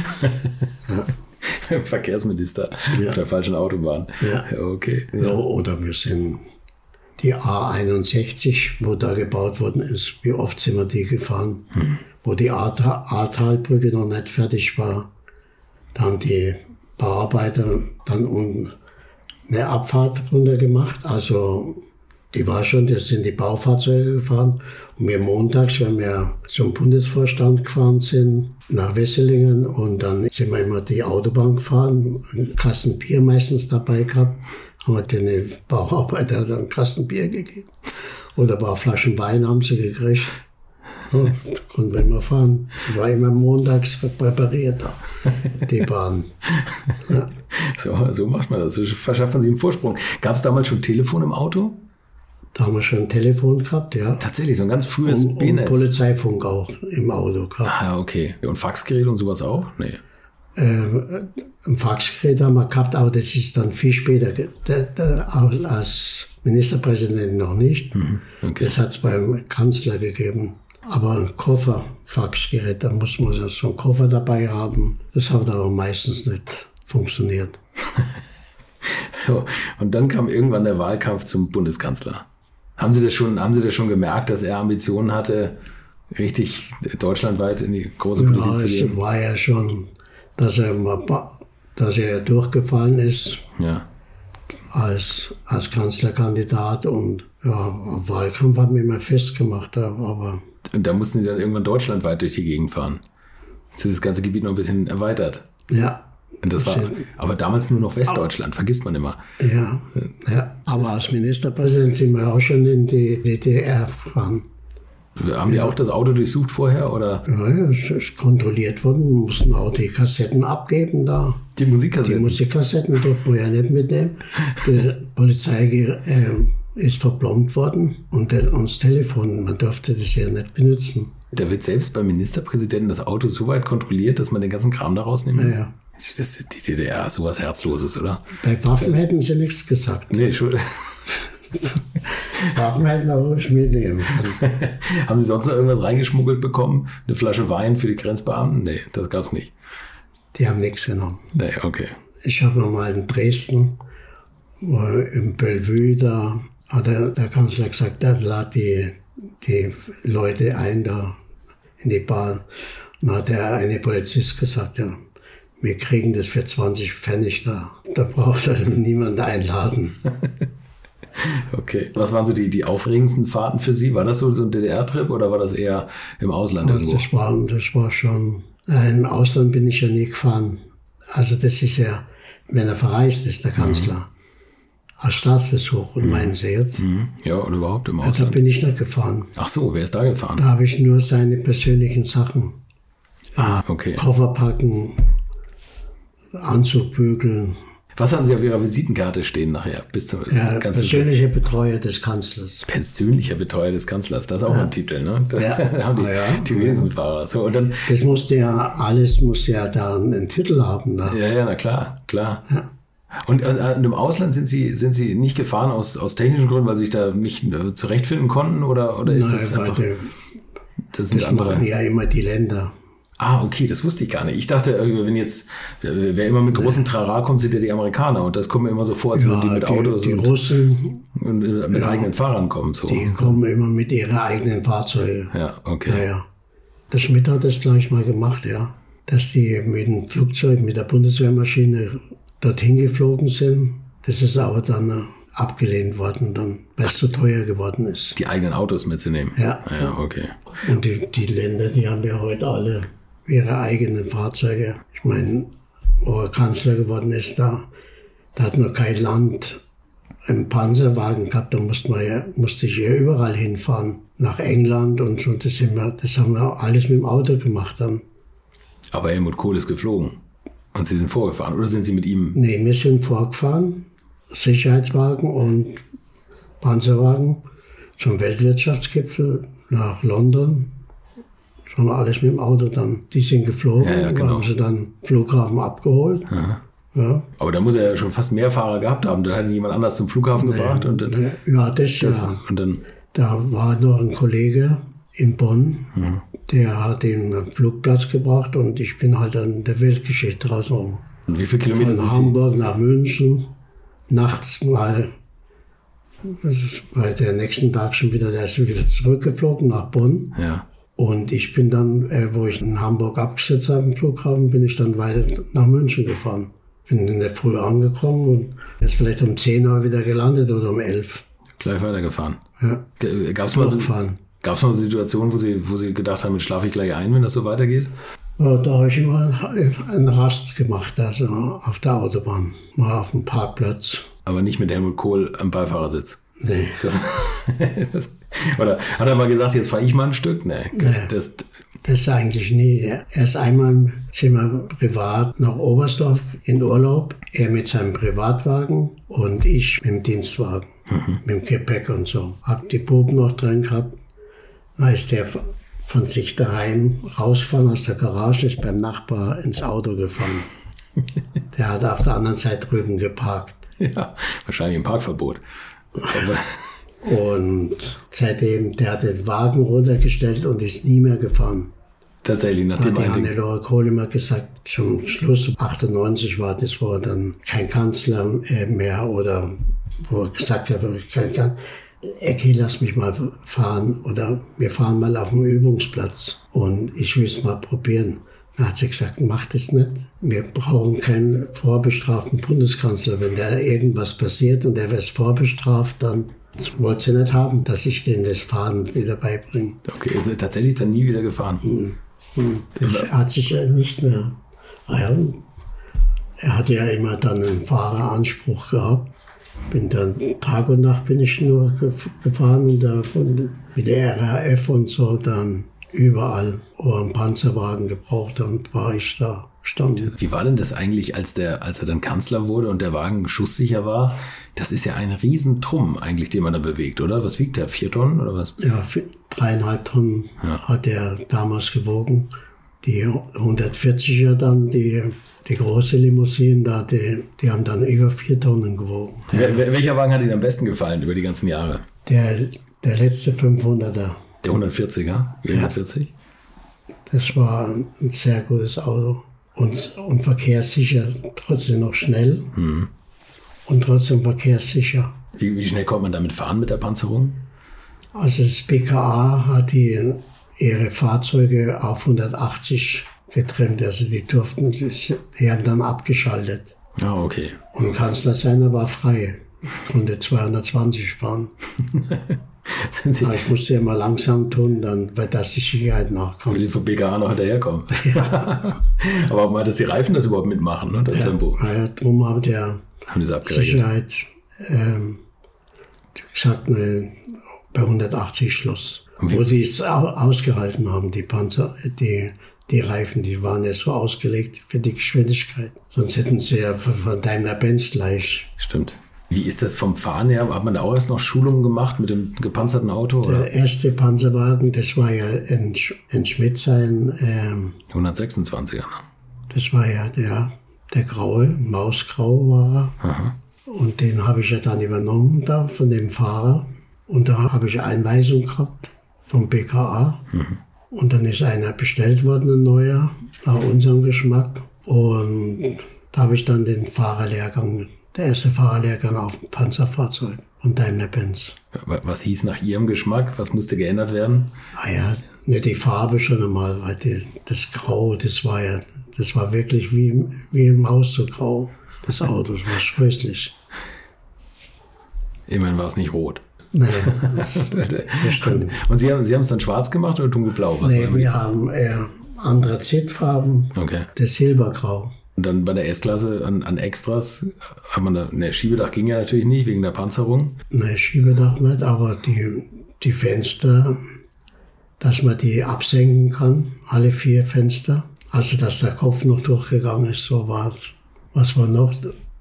Ja. Verkehrsminister ja. auf der falschen Autobahn. Ja. Okay. Ja, oder wir sind die A61, wo da gebaut worden ist. Wie oft sind wir die gefahren? Hm. Wo die Ahrtalbrücke noch nicht fertig war. Da haben die Bauarbeiter dann unten eine Abfahrt runter gemacht. Also die war schon, das sind die Baufahrzeuge gefahren. Und wir montags, wenn wir zum Bundesvorstand gefahren sind, nach Wesselingen und dann sind wir immer die Autobahn gefahren, einen Kasten Bier meistens dabei gehabt, haben wir den Bauarbeiter dann einen Kasten Bier gegeben. Oder ein paar Flaschen Wein haben sie gekriegt. Ja, konnten wir immer fahren. War immer montags präpariert, die Bahn. Ja. So, so macht man das. So verschafft man sich einen Vorsprung. Gab es damals schon Telefon im Auto? Da haben wir schon ein Telefon gehabt, ja. Tatsächlich, so ein ganz frühes und, und Polizeifunk auch im Auto gehabt. Ah, okay. Und Faxgerät und sowas auch? Nee. Ähm, ein Faxgerät haben wir gehabt, aber das ist dann viel später. Als Ministerpräsident noch nicht. Mhm, okay. Das hat es beim Kanzler gegeben. Aber ein Koffer, Faxgerät, da muss man so einen Koffer dabei haben. Das hat aber meistens nicht funktioniert. so, und dann kam irgendwann der Wahlkampf zum Bundeskanzler. Haben Sie das schon, haben Sie das schon gemerkt, dass er Ambitionen hatte, richtig deutschlandweit in die große ja, Politik zu gehen? Es war ja schon, dass er, dass er durchgefallen ist ja. als, als Kanzlerkandidat und ja, Wahlkampf hat mich immer festgemacht, aber. Und da mussten Sie dann irgendwann deutschlandweit durch die Gegend fahren. Jetzt ist das ganze Gebiet noch ein bisschen erweitert. Ja, das war aber damals nur noch Westdeutschland, vergisst man immer. Ja, ja, aber als Ministerpräsident sind wir auch schon in die DDR gefahren. Haben die auch das Auto durchsucht vorher? Oder? Ja, ja, es ist kontrolliert worden. Wir mussten auch die Kassetten abgeben da. Die Musikkassetten? Die Musikkassetten durften wir ja nicht mitnehmen. Die Polizei äh, ist verplombt worden und das Telefon, man durfte das ja nicht benutzen. Da wird selbst beim Ministerpräsidenten das Auto so weit kontrolliert, dass man den ganzen Kram da rausnehmen muss. Ja, ja. Das ist die DDR, sowas Herzloses, oder? Bei Waffen hätten sie nichts gesagt. Nee, schon. Waffen hätten auch ruhig mitnehmen Haben Sie sonst noch irgendwas reingeschmuggelt bekommen? Eine Flasche Wein für die Grenzbeamten? Nee, das gab's nicht. Die haben nichts genommen. Nee, okay. Ich habe mal in Dresden Im Bellevue, da hat der, der Kanzler gesagt, er lad die, die Leute ein da in die Bahn. Und hat der eine Polizist gesagt, ja, wir kriegen das für 20 Pfennig da. Da braucht also niemand einladen. okay. Was waren so die, die aufregendsten Fahrten für Sie? War das so, so ein DDR-Trip oder war das eher im Ausland also irgendwo? Das war, das war schon, äh, im Ausland bin ich ja nie gefahren. Also das ist ja, wenn er verreist ist, der Kanzler, mhm. als Staatsbesuch, und mhm. meinen Sie jetzt? Mhm. Ja, und überhaupt im Ausland? Da bin ich nicht gefahren. Ach so, wer ist da gefahren? Da habe ich nur seine persönlichen Sachen. Ah, okay. Koffer packen, Anzug bügeln. Was haben Sie auf Ihrer Visitenkarte stehen nachher? Bis zum ja, persönlicher Betreuer des Kanzlers. Persönlicher Betreuer des Kanzlers, das ist auch ja. ein Titel, ne? Das ja. haben die, ah, ja. die Riesenfahrer. So, und dann, das musste ja, alles muss ja da einen Titel haben. Ne? Ja, ja, na klar, klar. Ja. Und, und, und, im Ausland sind Sie, sind Sie nicht gefahren aus, aus technischen Gründen, weil Sie sich da nicht äh, zurechtfinden konnten? Oder, oder ist Nein, das einfach... Die, das, das machen ja immer die Länder. Ah, okay, das wusste ich gar nicht. Ich dachte, äh, wenn jetzt, äh, wer immer mit großem Trara kommt, sind ja die Amerikaner. Und das kommt mir immer so vor, als ja, würden die mit die, Autos die und, Russen, und äh, mit ja, eigenen Fahrern kommen. So. Die kommen immer mit ihren eigenen Fahrzeugen. Ja, okay. Ja, ja. Der Schmidt hat das gleich mal gemacht, ja. Dass die mit dem Flugzeug, mit der Bundeswehrmaschine dorthin geflogen sind. Das ist aber dann abgelehnt worden, dann, weil es zu teuer geworden ist. Die eigenen Autos mitzunehmen? Ja. Ja, okay. Und die, die Länder, die haben ja heute alle ihre eigenen Fahrzeuge. Ich meine, wo er Kanzler geworden ist, da, da hat man kein Land einen Panzerwagen gehabt, da musste, man ja, musste ich ja überall hinfahren, nach England und so. Das, wir, das haben wir alles mit dem Auto gemacht dann. Aber Helmut Kohl ist geflogen und Sie sind vorgefahren oder sind Sie mit ihm? Nee, wir sind vorgefahren, Sicherheitswagen und Panzerwagen zum Weltwirtschaftsgipfel nach London haben wir alles mit dem Auto dann. Die sind geflogen, ja, ja, genau. haben sie dann Flughafen abgeholt. Ja. Aber da muss er ja schon fast mehr Fahrer gehabt haben. Dann hat ihn jemand anders zum Flughafen nee, gebracht. Und dann, ja, das, das ja. Und dann, da war noch ein Kollege in Bonn, mhm. der hat ihn am Flugplatz gebracht und ich bin halt an der Weltgeschichte draußen rum. Und wie viele Kilometer Von sind Hamburg Sie? nach München, nachts mal, weil der nächsten Tag schon wieder, der ist wieder zurückgeflogen nach Bonn. Ja. Und ich bin dann, äh, wo ich in Hamburg abgesetzt habe im Flughafen, bin ich dann weiter nach München gefahren. Bin in der Früh angekommen und jetzt vielleicht um 10 Uhr wieder gelandet oder um 11. Gleich weitergefahren. Ja. Gab es mal, gab's mal Situationen, wo Sie, wo Sie gedacht haben, schlafe ich gleich ein, wenn das so weitergeht? Ja, da habe ich immer einen Rast gemacht, also auf der Autobahn, mal auf dem Parkplatz. Aber nicht mit Helmut Kohl am Beifahrersitz? Nee. Das, das, oder hat er mal gesagt, jetzt fahre ich mal ein Stück? Nee das, das eigentlich nie. Erst einmal sind wir privat nach Oberstdorf in Urlaub. Er mit seinem Privatwagen und ich mit dem Dienstwagen. Mhm. Mit dem Gepäck und so. Hab die Buben noch drin gehabt. Da ist der von sich daheim rausgefahren aus der Garage, ist beim Nachbar ins Auto gefahren. der hat auf der anderen Seite drüben geparkt. Ja, wahrscheinlich im Parkverbot. Und seitdem, der hat den Wagen runtergestellt und ist nie mehr gefahren. Tatsächlich, nachdem hat die Hannelore Kohl immer gesagt, zum Schluss 98 war das, wo er dann kein Kanzler äh, mehr oder wo er gesagt hat, kein Kanzler. Ecki, lass mich mal fahren oder wir fahren mal auf dem Übungsplatz und ich will es mal probieren. Da hat sie gesagt, mach das nicht. Wir brauchen keinen vorbestraften Bundeskanzler. Wenn da irgendwas passiert und er wird vorbestraft, dann wollte sie nicht haben, dass ich denen das Fahren wieder beibringe. Okay, ist er tatsächlich dann nie wieder gefahren? Mhm. Mhm. Das hat sich ja nicht mehr. Er hatte ja immer dann einen Fahreranspruch gehabt. Bin dann Tag und Nacht bin ich nur gefahren und, da, mit der RAF und so dann überall, wo er einen Panzerwagen gebraucht hat, war ich da. Stand. Wie war denn das eigentlich, als, der, als er dann Kanzler wurde und der Wagen schusssicher war? Das ist ja ein Riesentrumm eigentlich, den man da bewegt, oder? Was wiegt der? Vier Tonnen oder was? Ja, dreieinhalb Tonnen ja. hat er damals gewogen. Die 140er dann, die, die große Limousine da, die, die haben dann über vier Tonnen gewogen. Wel welcher Wagen hat Ihnen am besten gefallen über die ganzen Jahre? Der, der letzte 500er. Der 140er? 140? Ja. Das war ein sehr gutes Auto und, und verkehrssicher, trotzdem noch schnell. Mhm. und trotzdem verkehrssicher. Wie, wie schnell kommt man damit fahren mit der Panzerung? Also das BKA hat die, ihre Fahrzeuge auf 180 getrimmt. Also die durften, die haben dann abgeschaltet. Ah, okay. Und Kanzler seiner war frei. Konnte 220 fahren. Sie, Aber ich musste immer langsam tun, dann, weil das die Sicherheit nachkommt. die vom BKA noch hinterherkommen. Aber auch mal, dass die Reifen das überhaupt mitmachen, ne? das Tempo. Naja, drum hat der Haben. Sicherheit ähm, gesagt, ne, bei 180 Schluss. Wo die es au- ausgehalten haben, die Panzer, die, die Reifen, die waren ja so ausgelegt für die Geschwindigkeit. Sonst hätten sie ja von von Daimler-Benz gleich. Stimmt. Wie ist das vom Fahren her? Hat man da auch erst noch Schulungen gemacht mit dem gepanzerten Auto? Oder? Der erste Panzerwagen, das war ja in, Sch- in Schmidt sein, ähm, 126er. Ne? das war ja der, der graue, Mausgrau war er. Und den habe ich ja dann übernommen da von dem Fahrer. Und da habe ich Einweisung gehabt vom BKA. Und dann ist einer bestellt worden, ein neuer, nach unserem Geschmack. Und da habe ich dann den Fahrerlehrgang, der erste Fahrerlehrgang auf dem Panzerfahrzeug von Daimler-Benz. Wa- Was hieß nach Ihrem Geschmack? Was musste geändert werden? Ah ja, ne, die Farbe schon einmal, weil die, das Grau, das war ja, das war wirklich wie, wie im Haus so grau. Das Auto, das war scheußlich. Immerhin war es nicht rot. Naja, das, stimmt. Und Sie haben Sie haben es dann schwarz gemacht oder dunkelblau? Was Nee, wir haben eher Anthrazitfarben, Okay. das Silbergrau. Und dann bei der S-Klasse an, an Extras hat man da, ne, Schiebedach ging ja natürlich nicht wegen der Panzerung. Ne, Schiebedach nicht, aber die, die Fenster, dass man die absenken kann, alle vier Fenster. Also, dass der Kopf noch durchgegangen ist, so war es. Was war noch?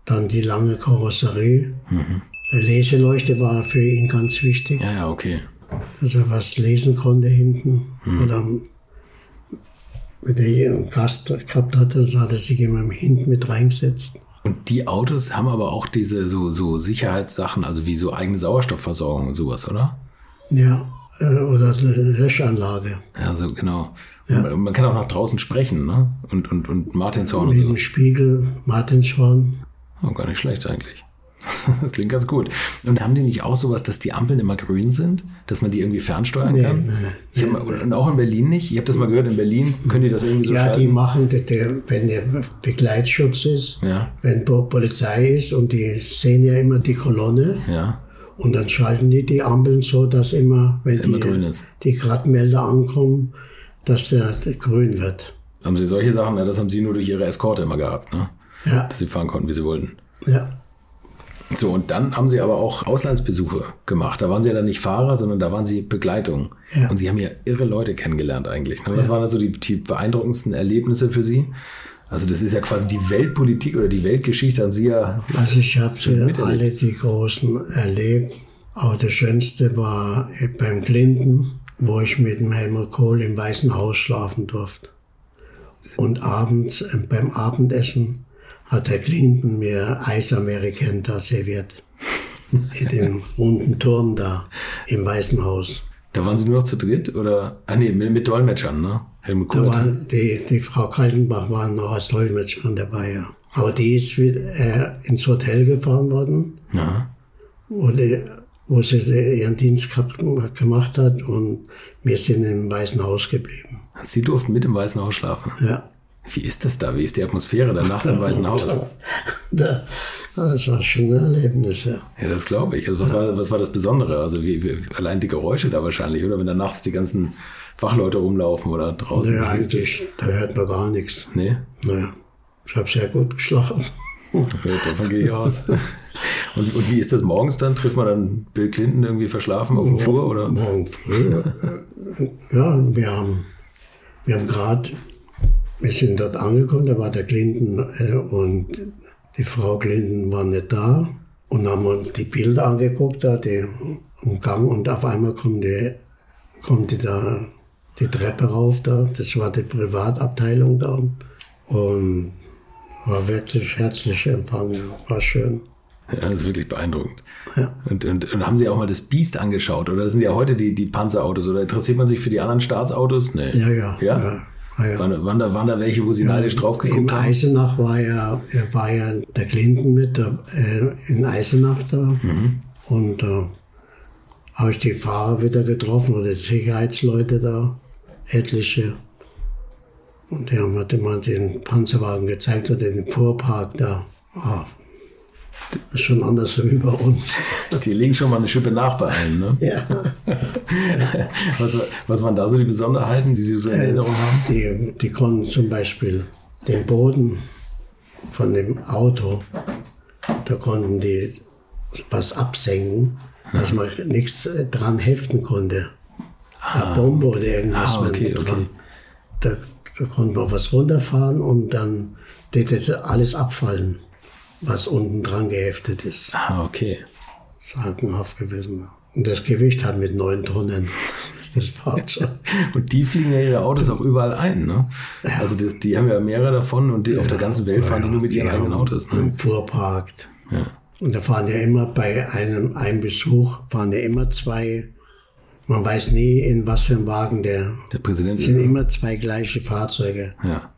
Dann die lange Karosserie. Eine Leseleuchte war für ihn ganz wichtig, Ja, ja, okay. dass er was lesen konnte hinten. Oder wenn er einen Gast gehabt hatte, so hat er sich immer hinten mit reingesetzt. Und die Autos haben aber auch diese so, so Sicherheitssachen, also wie so eigene Sauerstoffversorgung und sowas, oder? Ja, äh, oder eine Löschanlage. Also genau. Und man, man kann auch nach draußen sprechen, ne? Und, und, und Martinshorn und Mit so. dem Spiegel, Martinshorn. Oh, gar nicht schlecht eigentlich. Das klingt ganz gut. Und haben die nicht auch sowas, dass die Ampeln immer grün sind? Dass man die irgendwie fernsteuern Nee, kann? nee, hab mal, und auch in Berlin nicht? Ich habe das mal gehört, in Berlin können die das irgendwie so Ja, die schalten? machen, das, der, wenn der Begleitschutz ist, Ja. wenn Po- Polizei ist und die sehen ja immer die Kolonne Ja, und dann schalten die die Ampeln so, dass immer, wenn Immer die, die Gradmelder ankommen, dass der, der grün wird. haben sie solche Sachen? Ja, das haben sie nur durch ihre Eskorte immer gehabt, ne? Ja, Dass sie fahren konnten, wie sie wollten. ja. So, und dann haben sie aber auch Auslandsbesuche gemacht. Da waren sie ja dann nicht Fahrer, sondern da waren sie Begleitung. Ja. Und sie haben ja irre Leute kennengelernt eigentlich. ne? Was waren da so die, die beeindruckendsten Erlebnisse für sie? Also das ist ja quasi die Weltpolitik oder die Weltgeschichte haben sie ja Also ich habe alle die großen erlebt. Aber das Schönste war beim Clinton, wo ich mit dem Helmut Kohl im Weißen Haus schlafen durfte. Und abends äh, beim Abendessen hat Herr Clinton mir Eisamerikaner da serviert. In dem runden Turm da im Weißen Haus. Da waren sie nur noch zu dritt oder? Ah nee, mit, mit Dolmetschern, ne? Helmut Da Kohl. war hat- die, die Frau Kaltenbach war noch als Dolmetscherin dabei, ja. Aber die ist wieder, äh, ins Hotel gefahren worden. Ja. wo, die, wo sie ihren Dienst gemacht hat und wir sind im Weißen Haus geblieben. Sie durften mit im Weißen Haus schlafen. Ja. Wie ist das da? Wie ist die Atmosphäre da nachts im Weißen Haus? Da, das war schon ein Erlebnis, ja. Ja, das glaube ich. Also was, war, was war das Besondere? Also wie, wie, allein die Geräusche da wahrscheinlich, oder? Wenn da nachts die ganzen Wachleute rumlaufen oder draußen. Naja, das? eigentlich, da hört man gar nichts. Nee, Naja, ich habe sehr gut geschlafen. okay, davon gehe ich aus. Und, und wie ist das morgens dann? Trifft man dann Bill Clinton irgendwie verschlafen auf dem Flur? Oder? Morgen früh. ja, wir haben, wir haben gerade, wir sind dort angekommen, da war der Clinton äh, und die Frau Clinton war nicht da und haben uns die Bilder angeguckt, da die im Gang und auf einmal kommt die, kommt die da die Treppe rauf da, das war die Privatabteilung da und war wirklich herzlich empfangen, war schön. Ja, das ist wirklich beeindruckend. Ja. Und, und, und haben Sie auch mal das Biest angeschaut? Oder das sind ja heute die, die Panzerautos? Oder interessiert man sich für die anderen Staatsautos? Nee. Ja, ja, Ja? ja. Ah, ja. Waren, waren, da, waren da welche, wo Sie neidisch drauf In geguckt haben? Eisenach war ja, war ja der Clinton mit der, äh, in Eisenach da. Mhm. Und äh, habe ich die Fahrer wieder getroffen oder die Sicherheitsleute da, etliche. Und die haben mir immer den Panzerwagen gezeigt oder den Vorpark da. Ah, das ist schon anders wie bei uns. Die legen schon mal eine Schippe nach bei einem, ne? Ja. Was, was waren da so die Besonderheiten, die Sie so in Erinnerung haben? Die, die konnten zum Beispiel den Boden von dem Auto, da konnten die was absenken, dass man nichts äh, dran heften konnte. Eine Bombe oder irgendwas Ah, okay, dran. okay. Da, da konnte man was runterfahren und dann hätte das alles abfallen, was unten dran geheftet ist. Ah, okay. Sagenhaft gewesen. Und das Gewicht hat mit neun Tonnen das Fahrzeug. Und die fliegen ja ihre Autos auch überall ein, ne? Also das, die haben ja mehrere davon und die auf der ganzen Welt fahren die nur mit ihren Ja, eigenen Autos, ne? im Fuhrparkt. Und da fahren ja immer bei einem, einem Besuch, fahren ja immer zwei, man weiß nie, in was für einem Wagen der, Der Präsident es sind ne? immer zwei gleiche Fahrzeuge. ja.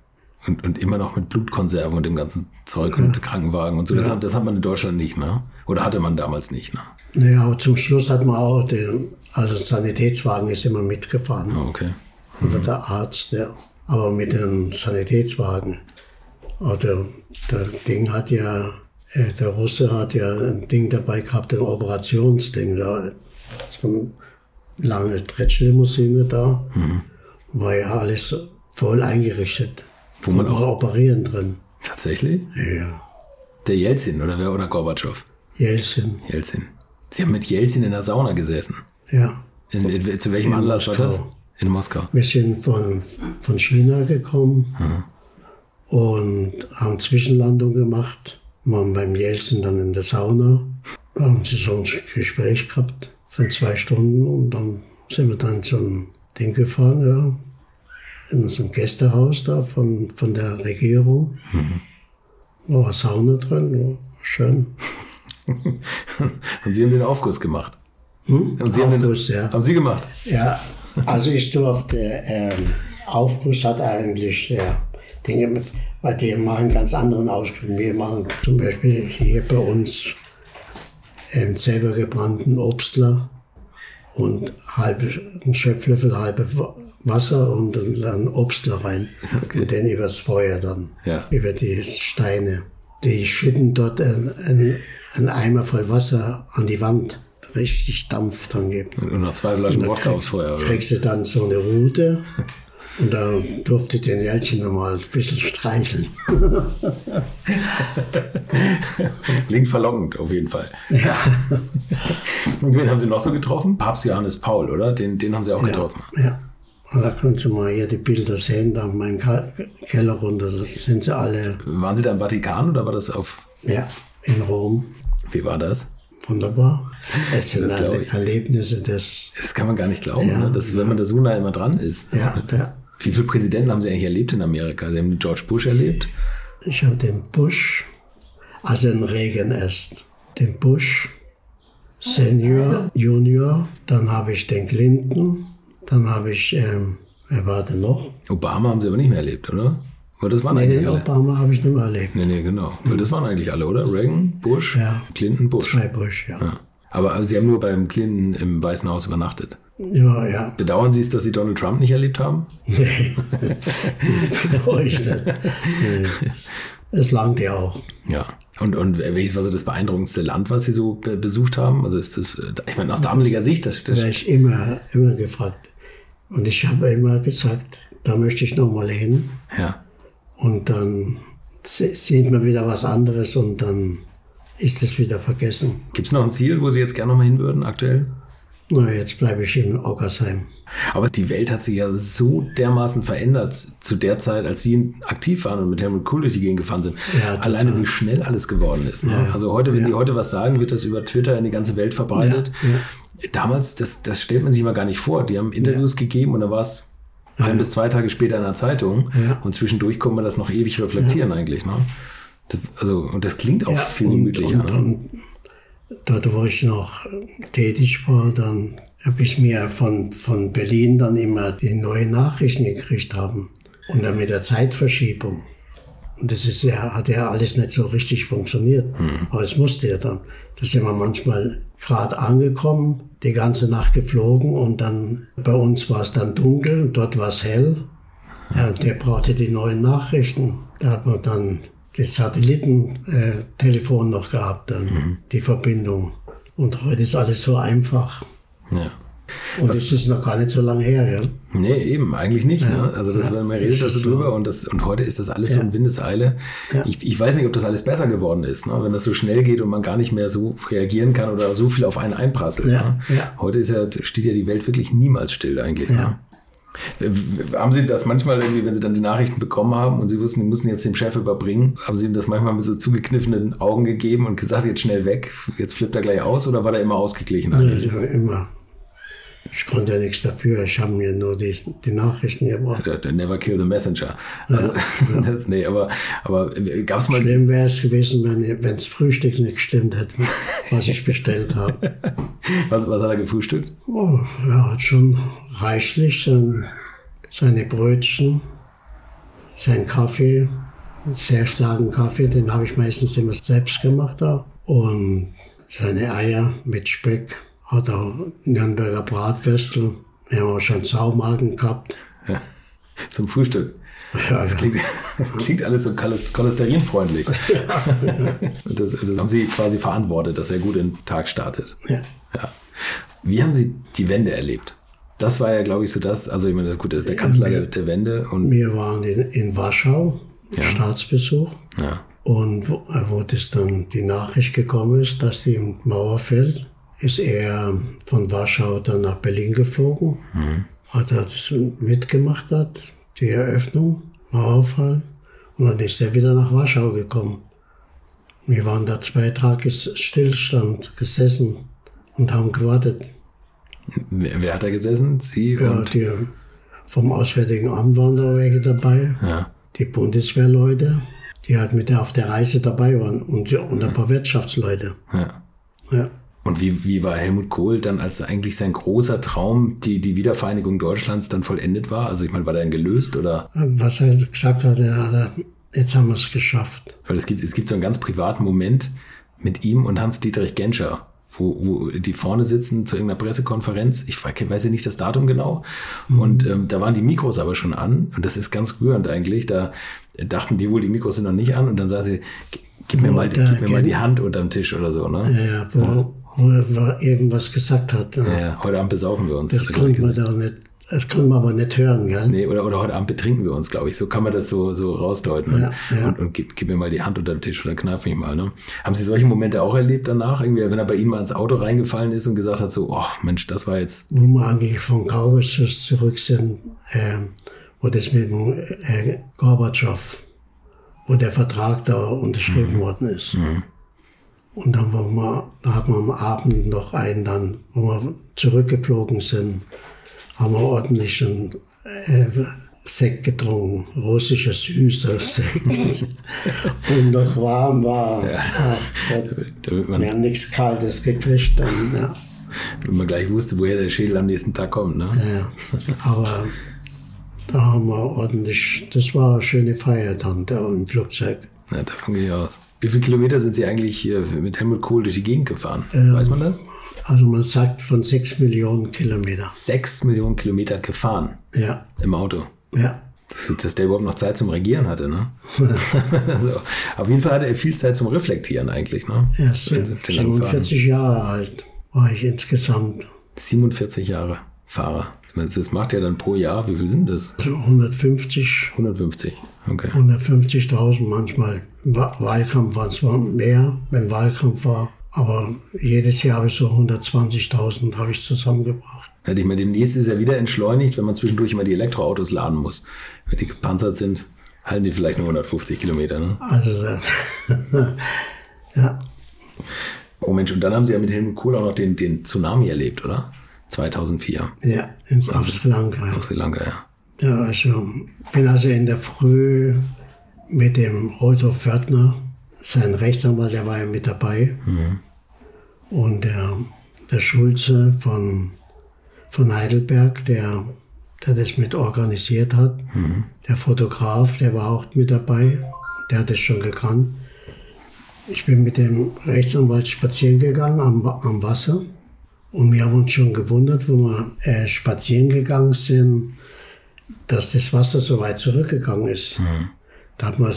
Und, und immer noch mit Blutkonserven und dem ganzen Zeug und Krankenwagen und so. Das, hat, das hat man in Deutschland nicht, ne? Oder hatte man damals nicht, ne? Naja, aber zum Schluss hat man auch den, also Sanitätswagen ist immer mitgefahren. Ah, okay. Oder der Arzt, ja. Aber mit dem Sanitätswagen. Aber der, der Ding hat ja, äh, der Russe hat ja ein Ding dabei gehabt, ein Operationsding da. So eine lange Tretschlimousine da. War ja alles voll eingerichtet. Wo man auch- operieren drin. Tatsächlich? Ja. Der Jelzin oder wer? Oder Gorbatschow? Jelzin. Jelzin. Sie haben mit Jelzin in der Sauna gesessen. Ja. In, in, zu welchem In Anlass war das? Moskau. In Moskau. Wir sind von, von China gekommen und haben Zwischenlandung gemacht. Waren beim Jelzin dann in der Sauna. Da haben sie so ein Gespräch gehabt von zwei Stunden und dann sind wir dann zum Ding gefahren, ja. In so ein Gästehaus da von, von der Regierung. War eine Sauna drin, war schön. Und Sie haben den Aufguss gemacht. Und Sie Aufguss, haben den, ja. Haben Sie gemacht? Ja, also ich durfte, ähm, Aufguss hat eigentlich ja, Dinge mit, weil die machen ganz anderen Ausguss. Wir machen zum Beispiel hier bei uns ähm, selber gebrannten Obstler und halb, einen Schöpflöffel halbe Wasser und dann Obstler rein. Und den übers Feuer dann, Ja. über die Steine. Die schütten dort einen, einen, Eimer voll Wasser an die Wand. Richtig Dampf dran gibt. Und noch zwei Flaschen Da Wodka aufs Feuer. Oder? kriegst du dann so eine Rute und da durfte ich den Jelzin nochmal ein bisschen streicheln. Klingt verlockend, auf jeden Fall. Und wen haben Sie noch so getroffen? Papst Johannes Paul, oder? Den, den haben Sie auch getroffen. Ja. Da könnt ihr mal hier die Bilder sehen, da meinen Keller runter, da sind sie alle, Waren Sie da im Vatikan oder war das auf. ja, in Rom. Wie war das? Wunderbar. Es sind alle. Erlebnisse des, Das kann man gar nicht glauben, Ja. ne? dass, wenn man da so nah immer dran ist. ja, der, Wie viele Präsidenten haben Sie eigentlich erlebt in Amerika? Sie haben George Bush erlebt. ich habe den Bush, also den Reagan erst, den Bush Senior, Junior, dann habe ich den Clinton, dann habe ich, ähm, wer war denn noch? Obama haben Sie aber nicht mehr erlebt, oder? Weil das waren Nee, eigentlich den alle. Obama habe ich nicht mehr erlebt. Nee, nee, genau. Weil das waren eigentlich alle, oder? Reagan, Bush, Ja. Clinton, Bush. Zwei Bush, ja. Ja. Aber also Sie haben nur beim Clinton im Weißen Haus übernachtet. Ja, ja. Bedauern Sie es, dass Sie Donald Trump nicht erlebt haben? Nee. Bedauere ich nicht. Nee. Es langt ja auch. Ja. Und, und welches war so das beeindruckendste Land, was Sie so be besucht haben? Also ist das, ich meine, aus damaliger Sicht, das, das Wäre ich immer, immer gefragt. Und ich habe immer gesagt, da möchte ich nochmal hin. ja. Und dann sieht man wieder was anderes und dann ist es wieder vergessen. Gibt es noch ein Ziel, wo Sie jetzt gerne nochmal hin würden, aktuell? Na, jetzt bleibe ich in Ockersheim. Aber die Welt hat sich ja so dermaßen verändert zu der Zeit, als Sie aktiv waren und mit Helmut Kohl durch die Gegend gefahren sind. Ja. Alleine wie schnell alles geworden ist. Ne? Ja. Also heute, wenn die heute was sagen, wird das über Twitter in die ganze Welt verbreitet. Damals, das, das stellt man sich mal gar nicht vor. Die haben Interviews gegeben und da war es ein bis zwei Tage später in der Zeitung. Ja. Und zwischendurch konnte man das noch ewig reflektieren eigentlich. Ne? Das, also, und das klingt auch viel gemütlicher. und, ne? und dort, wo ich noch tätig war, dann habe ich mir von, von Berlin dann immer die neuen Nachrichten gekriegt haben. Und dann mit der Zeitverschiebung. Und das ist ja, hat ja alles nicht so richtig funktioniert. Aber es musste ja dann. Da sind wir manchmal gerade angekommen, die ganze Nacht geflogen und dann bei uns war es dann dunkel und dort war es hell. Ja, der brauchte die neuen Nachrichten. Da hat man dann das Satellitentelefon noch gehabt, dann die Verbindung. Und heute ist alles so einfach. Ja. Und das ist noch gar nicht so lange her, ja. Nee, eben, eigentlich nicht. Ja. Ne? Also das, Ja. man redet da so drüber so. und, das, und heute ist das alles so Ja. in Windeseile. Ja. Ich, ich weiß nicht, ob das alles besser geworden ist, ne? wenn das so schnell geht und man gar nicht mehr so reagieren kann oder so viel auf einen einprasselt. Ja, Ne? ja. Heute ist ja, steht ja die Welt wirklich niemals still eigentlich. Ne? Ja. Haben Sie das manchmal irgendwie, wenn Sie dann die Nachrichten bekommen haben und Sie wussten, die müssen jetzt dem Chef überbringen, haben Sie ihm das manchmal mit so zugekniffenen Augen gegeben und gesagt, jetzt schnell weg, jetzt flippt er gleich aus oder war der immer ausgeglichen eigentlich? Also immer. Ich konnte ja nichts dafür. Ich habe mir nur die, die Nachrichten gebracht. Der, Never Kill the Messenger. Also, das, nee, aber, aber gab es mal. Schlimm wäre es gewesen, wenn wenns Frühstück nicht gestimmt hätte, was ich bestellt habe. Was, was hat er gefrühstückt? Oh, er hat schon reichlich sein, seine Brötchen, sein Kaffee, einen sehr starken Kaffee, den habe ich meistens immer selbst gemacht da. Und seine Eier mit Speck, hat er Nürnberger Bratwürstel. Wir haben auch schon Saumagen gehabt. Zum Frühstück. Ja, Das ja. klingt, das klingt alles so cholest- cholesterinfreundlich. Und das, das haben Sie quasi verantwortet, dass er gut in den Tag startet. Ja. Ja. Wie haben Sie die Wende erlebt? Das war ja, glaube ich, so das. Also, ich meine, gut, das ist der Kanzler der, der Wende und Wir waren in, in Warschau, Staatsbesuch. ja. Und wo, wo das dann die Nachricht gekommen ist, dass die Mauer fällt, ist er von Warschau dann nach Berlin geflogen. Hat er das mitgemacht hat, die Eröffnung, Mauerfall. Und dann ist er wieder nach Warschau gekommen. Wir waren da zwei Tage Stillstand gesessen und haben gewartet. Wer, wer hat da gesessen? Sie Ja, und die vom Auswärtigen Amt waren da welche dabei. ja. die Bundeswehrleute, die halt mit der auf der Reise dabei waren und, und ein paar Wirtschaftsleute. ja. Ja. Und wie, wie war Helmut Kohl dann, als eigentlich sein großer Traum, die, die Wiedervereinigung Deutschlands dann vollendet war? Also ich meine, war der dann gelöst oder? Was er gesagt hat, er hat er, jetzt haben wir es geschafft. Weil es gibt, es gibt so einen ganz privaten Moment mit ihm und Hans-Dietrich Genscher, wo, wo die vorne sitzen zu irgendeiner Pressekonferenz. Ich weiß ja nicht das Datum genau. Und ähm, da waren die Mikros aber schon an. Und das ist ganz rührend eigentlich. Da dachten die wohl, die Mikros sind noch nicht an. Und dann sagen sie, gib mir, mal, gib mir mal die Hand unterm Tisch oder so. Ne? Ja, wo, wo er irgendwas gesagt hat. Ja, ja, heute Abend besaufen wir uns. Das ich, konnte man da nicht, das konnte man aber nicht hören, gell? Nee, oder, oder heute Abend betrinken wir uns, glaube ich. So kann man das so, so rausdeuten. Ja, ja. Und, und gib, gib mir mal die Hand unter den Tisch oder kneif mich mal. Ne? Haben Sie solche Momente auch erlebt danach? Irgendwie, wenn er bei Ihnen mal ins Auto reingefallen ist und gesagt hat, so, oh Mensch, das war jetzt. Wo wir eigentlich von Kaukasus zurück sind, ähm, wo das mit dem äh, Gorbatschow, wo der Vertrag da unterschrieben worden ist. Und dann waren wir, da haben wir am Abend noch einen dann, wo wir zurückgeflogen sind, haben wir ordentlich einen äh, Sekt getrunken, russischer süßer Sekt. und noch warm war. Ach Gott, Da wir haben nichts Kaltes gekriegt. Dann, ja. wenn man gleich wusste, woher der Schädel am nächsten Tag kommt. Ne? Ja, aber da haben wir ordentlich, das war eine schöne Feier dann da im Flugzeug. Ja, davon gehe ich aus. Wie viele Kilometer sind Sie eigentlich mit Helmut Kohl durch die Gegend gefahren? Ähm. Weiß man das? Also man sagt von sechs Millionen Kilometer. Sechs Millionen Kilometer gefahren Ja, im Auto. ja. Dass, dass der überhaupt noch Zeit zum Regieren hatte, ne? also, auf jeden Fall hatte er viel Zeit zum Reflektieren eigentlich, ne? Langen Fahrten. 47 Jahre alt, war ich insgesamt. 47 Jahre Fahrer. Das macht ja dann pro Jahr, wie viel sind das? So 150, 150. Okay. 150.000 manchmal. Wahlkampf waren es mal mehr, wenn Wahlkampf war. Aber jedes Jahr habe ich so 120.000 habe ich zusammengebracht. Ja, ich meine, demnächst ist er wieder entschleunigt, wenn man zwischendurch immer die Elektroautos laden muss. Wenn die gepanzert sind, halten die vielleicht nur 150 Kilometer, ne? Also, äh, ja, Oh Mensch, und dann haben sie ja mit Helmut Kohl auch noch den, den Tsunami erlebt, oder? 2004. ja, auf Sri Lanka. Auf Sri Lanka, ja. Ja, also bin also in der Früh mit dem Rolto Pförtner, sein Rechtsanwalt, der war ja mit dabei. Und der, der Schulze von, von Heidelberg, der der das mit organisiert hat. Der Fotograf, der war auch mit dabei, der hat es schon gekannt. Ich bin mit dem Rechtsanwalt spazieren gegangen am, am Wasser und wir haben uns schon gewundert, wo wir äh, spazieren gegangen sind, dass das Wasser so weit zurückgegangen ist. Da hat man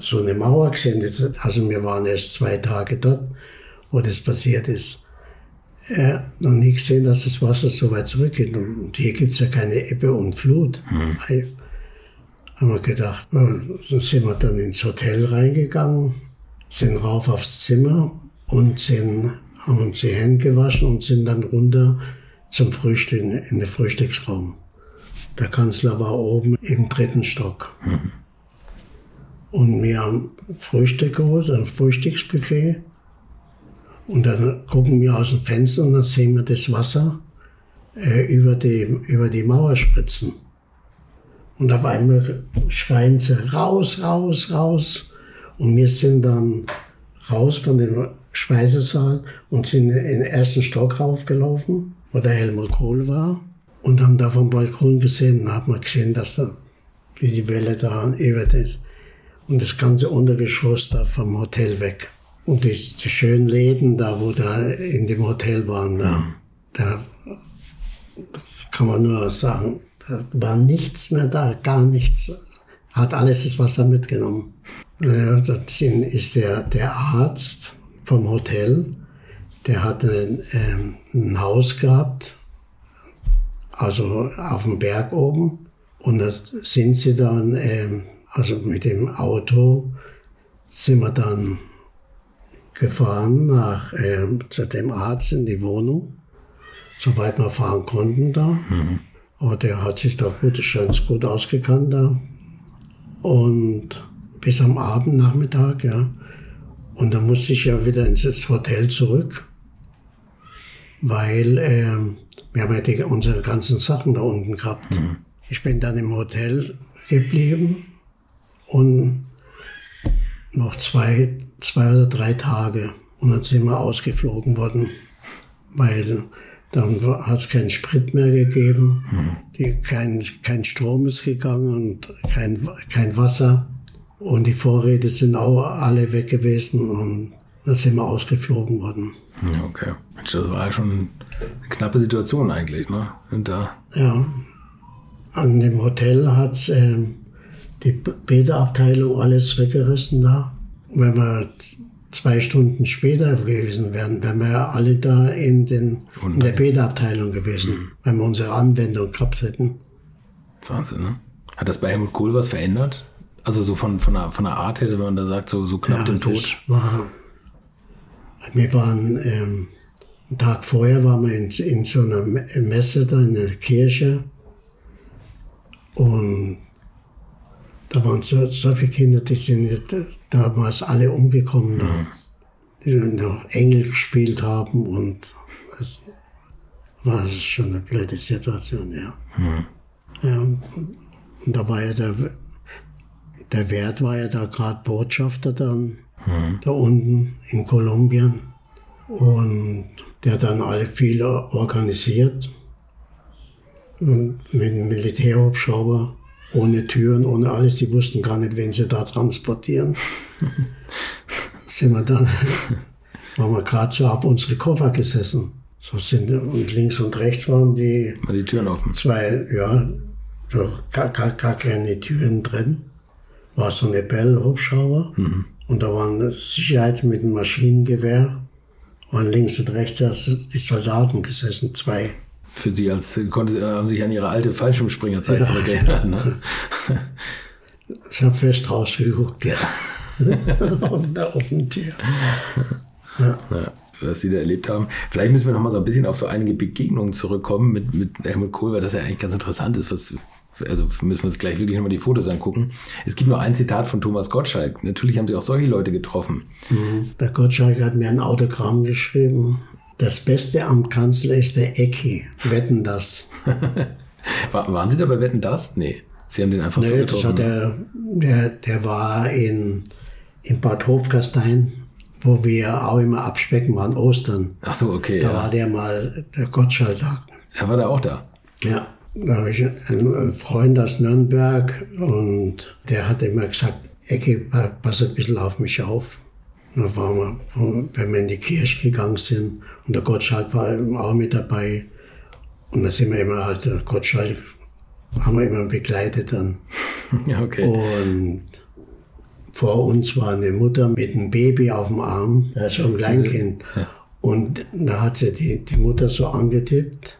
so- eine Mauer gesehen. Also wir waren erst zwei Tage dort, wo das passiert ist. Äh, noch nie gesehen, dass das Wasser so weit zurückgeht. Und hier gibt es ja keine Ebbe und Flut. Ei, Haben wir gedacht, ja, dann sind wir dann ins Hotel reingegangen, sind rauf aufs Zimmer und sind, haben uns die Hände gewaschen und sind dann runter zum Frühstück in den Frühstücksraum. Der Kanzler war oben im dritten Stock. Und wir haben Frühstück geholt, ein Frühstücksbuffet. Und dann gucken wir aus dem Fenster und dann sehen wir das Wasser äh, über, die, über die Mauer spritzen. Und auf einmal schreien sie raus, raus, raus. Und wir sind dann raus von dem Speisesaal und sind in den ersten Stock raufgelaufen, wo der Helmut Kohl war. Und haben da vom Balkon gesehen und haben gesehen, dass da, wie die Welle da über das, und das ganze Untergeschoss da vom Hotel weg. Und die, die schönen Läden da, wo da in dem Hotel waren, da, da das kann man nur sagen, da war nichts mehr da, gar nichts. Hat alles das Wasser mitgenommen. Ja, dann ist der, der Arzt vom Hotel, der hat ein, ähm, ein Haus gehabt, also auf dem Berg oben. Und da sind sie dann, ähm, also mit dem Auto, sind wir dann gefahren nach, ähm, zu dem Arzt in die Wohnung, soweit wir fahren konnten da. Aber der hat sich da gut, ganz gut ausgekannt da. Und bis am Abend, Nachmittag, ja. Und dann musste ich ja wieder ins Hotel zurück, weil ähm, wir haben ja die, unsere ganzen Sachen da unten gehabt. Ich bin dann im Hotel geblieben und noch zwei, zwei oder drei Tage. Und dann sind wir ausgeflogen worden, weil dann hat es keinen Sprit mehr gegeben, die, kein, kein Strom ist gegangen und kein, kein Wasser. Und die Vorräte sind auch alle weg gewesen und dann sind wir ausgeflogen worden. Ja, okay. Mensch, das war schon knappe Situation eigentlich, ne? Und da. Ja, an dem Hotel hat ähm, die B- Bäderabteilung alles weggerissen da. Wenn wir zwei Stunden später gewesen wären, wären wir ja alle da in, den, in der Bäderabteilung gewesen, wenn wir unsere Anwendung gehabt hätten. Wahnsinn, ne? Hat das bei Helmut Kohl was verändert? Also so von, von, der, von der Art her, wenn man da sagt, so, so knapp dem das Tod. War, wir waren, ähm, einen Tag vorher waren wir in, in so einer Me- Messe da in der Kirche. Und da waren so, so viele Kinder, die sind damals alle umgekommen, da, die dann noch Engel gespielt haben und das war schon eine blöde Situation, ja. ja und, da war ja der, der Wert war ja da gerade Botschafter dann, da unten in Kolumbien. Und der hat dann alle viel organisiert. Und mit einem Militärhubschrauber, ohne Türen, ohne alles. Die wussten gar nicht, wen sie da transportieren. sind wir dann, waren wir gerade so auf unsere Koffer gesessen. So sind, und links und rechts waren die Mal die Türen offen. zwei, ja, so gar, gar, gar keine Türen drin. War so eine Bell-Hubschrauber. Und da waren Sicherheit mit einem Maschinengewehr. Waren links und rechts die Soldaten gesessen, zwei. Für Sie als konnte, äh, haben sich an Ihre alte Fallschirmspringerzeit Ja. zurückerinnert. Ne? Ich habe fest rausgeguckt, ja. auf der offenen Tür. Ja, was Sie da erlebt haben. Vielleicht müssen wir noch mal so ein bisschen auf so einige Begegnungen zurückkommen mit, mit Helmut Kohl, weil das ja eigentlich ganz interessant ist. Was, also müssen wir uns gleich wirklich nochmal die Fotos angucken. Es gibt noch ein Zitat von Thomas Gottschalk. Natürlich haben Sie auch solche Leute getroffen. Der Gottschalk hat mir ein Autogramm geschrieben. Das Beste am Kanzler ist der Ecki. Wetten das. War, waren Sie da bei Wetten, das? Nee. Sie haben den einfach so Nee, das getroffen. hat er, der, der war in, in Bad Hofgastein, wo wir auch immer abspecken waren, Ostern. Ach so, okay. Da Ja. war der mal, der Gottschalk da. Er war da auch da. Ja. Da habe ich einen Freund aus Nürnberg und der hat immer gesagt, Ecke, pass ein bisschen auf mich auf. Da waren wir, wenn wir in die Kirche gegangen sind und der Gottschalk war auch mit dabei. Und da sind wir immer, halt, der Gottschalk haben wir immer begleitet dann. Ja, okay. Und vor uns war eine Mutter mit einem Baby auf dem Arm, das ist ein Kleinkind. Ja. Und da hat sie die, die Mutter so angetippt.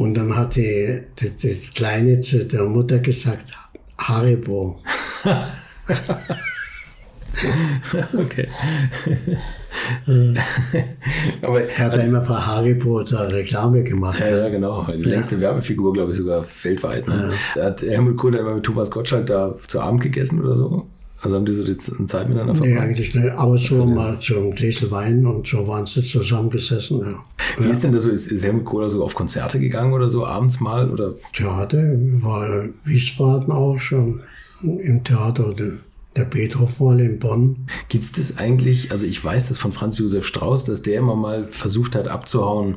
Und dann hat die, das, das Kleine zu der Mutter gesagt, Haribo. okay. Aber er hat also, immer für Haribo da Reklame gemacht. Ja, ja genau. Die ja. längste Werbefigur, glaube ich, sogar weltweit. Ne? Ja. Hat Helmut Kohl immer mit Thomas Gottschalk da zu Abend gegessen oder so? Also haben die so die Zeit miteinander verbracht? Nee, eigentlich nicht. Aber so also, mal zum Gläsel Wein und so waren sie zusammengesessen. Ja. Wie ja. ist denn das so? Ist, ist Helmut Kohl so auf Konzerte gegangen oder so abends mal? Oder? Theater, war Wiesbaden auch schon im Theater der Beethoven in Bonn. Gibt es das eigentlich, also ich weiß das von Franz Josef Strauß, dass der immer mal versucht hat abzuhauen,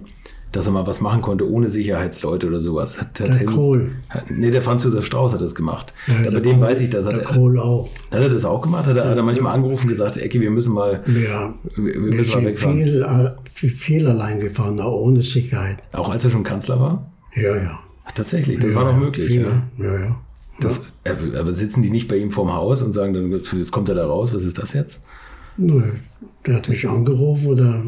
dass er mal was machen konnte ohne Sicherheitsleute oder sowas. Hat, hat der Helmut, Kohl. Hat, nee, der Franz Josef Strauß hat das gemacht. Ja, bei dem Kohl, weiß ich das. Hat der er, Kohl auch. Hat er das auch gemacht? Hat er, hat er manchmal angerufen und gesagt, Ecki, wir müssen mal, ja, wir, wir müssen mal wegfahren? Viel, viel, viel allein gefahren, auch ohne Sicherheit. Auch als er schon Kanzler war? Ja, ja. Ach, tatsächlich, das ja, war noch möglich. Viel, ja, ja. ja. Das, aber sitzen die nicht bei ihm vorm Haus und sagen dann, jetzt kommt er da raus, was ist das jetzt? Nö, der hat mich angerufen oder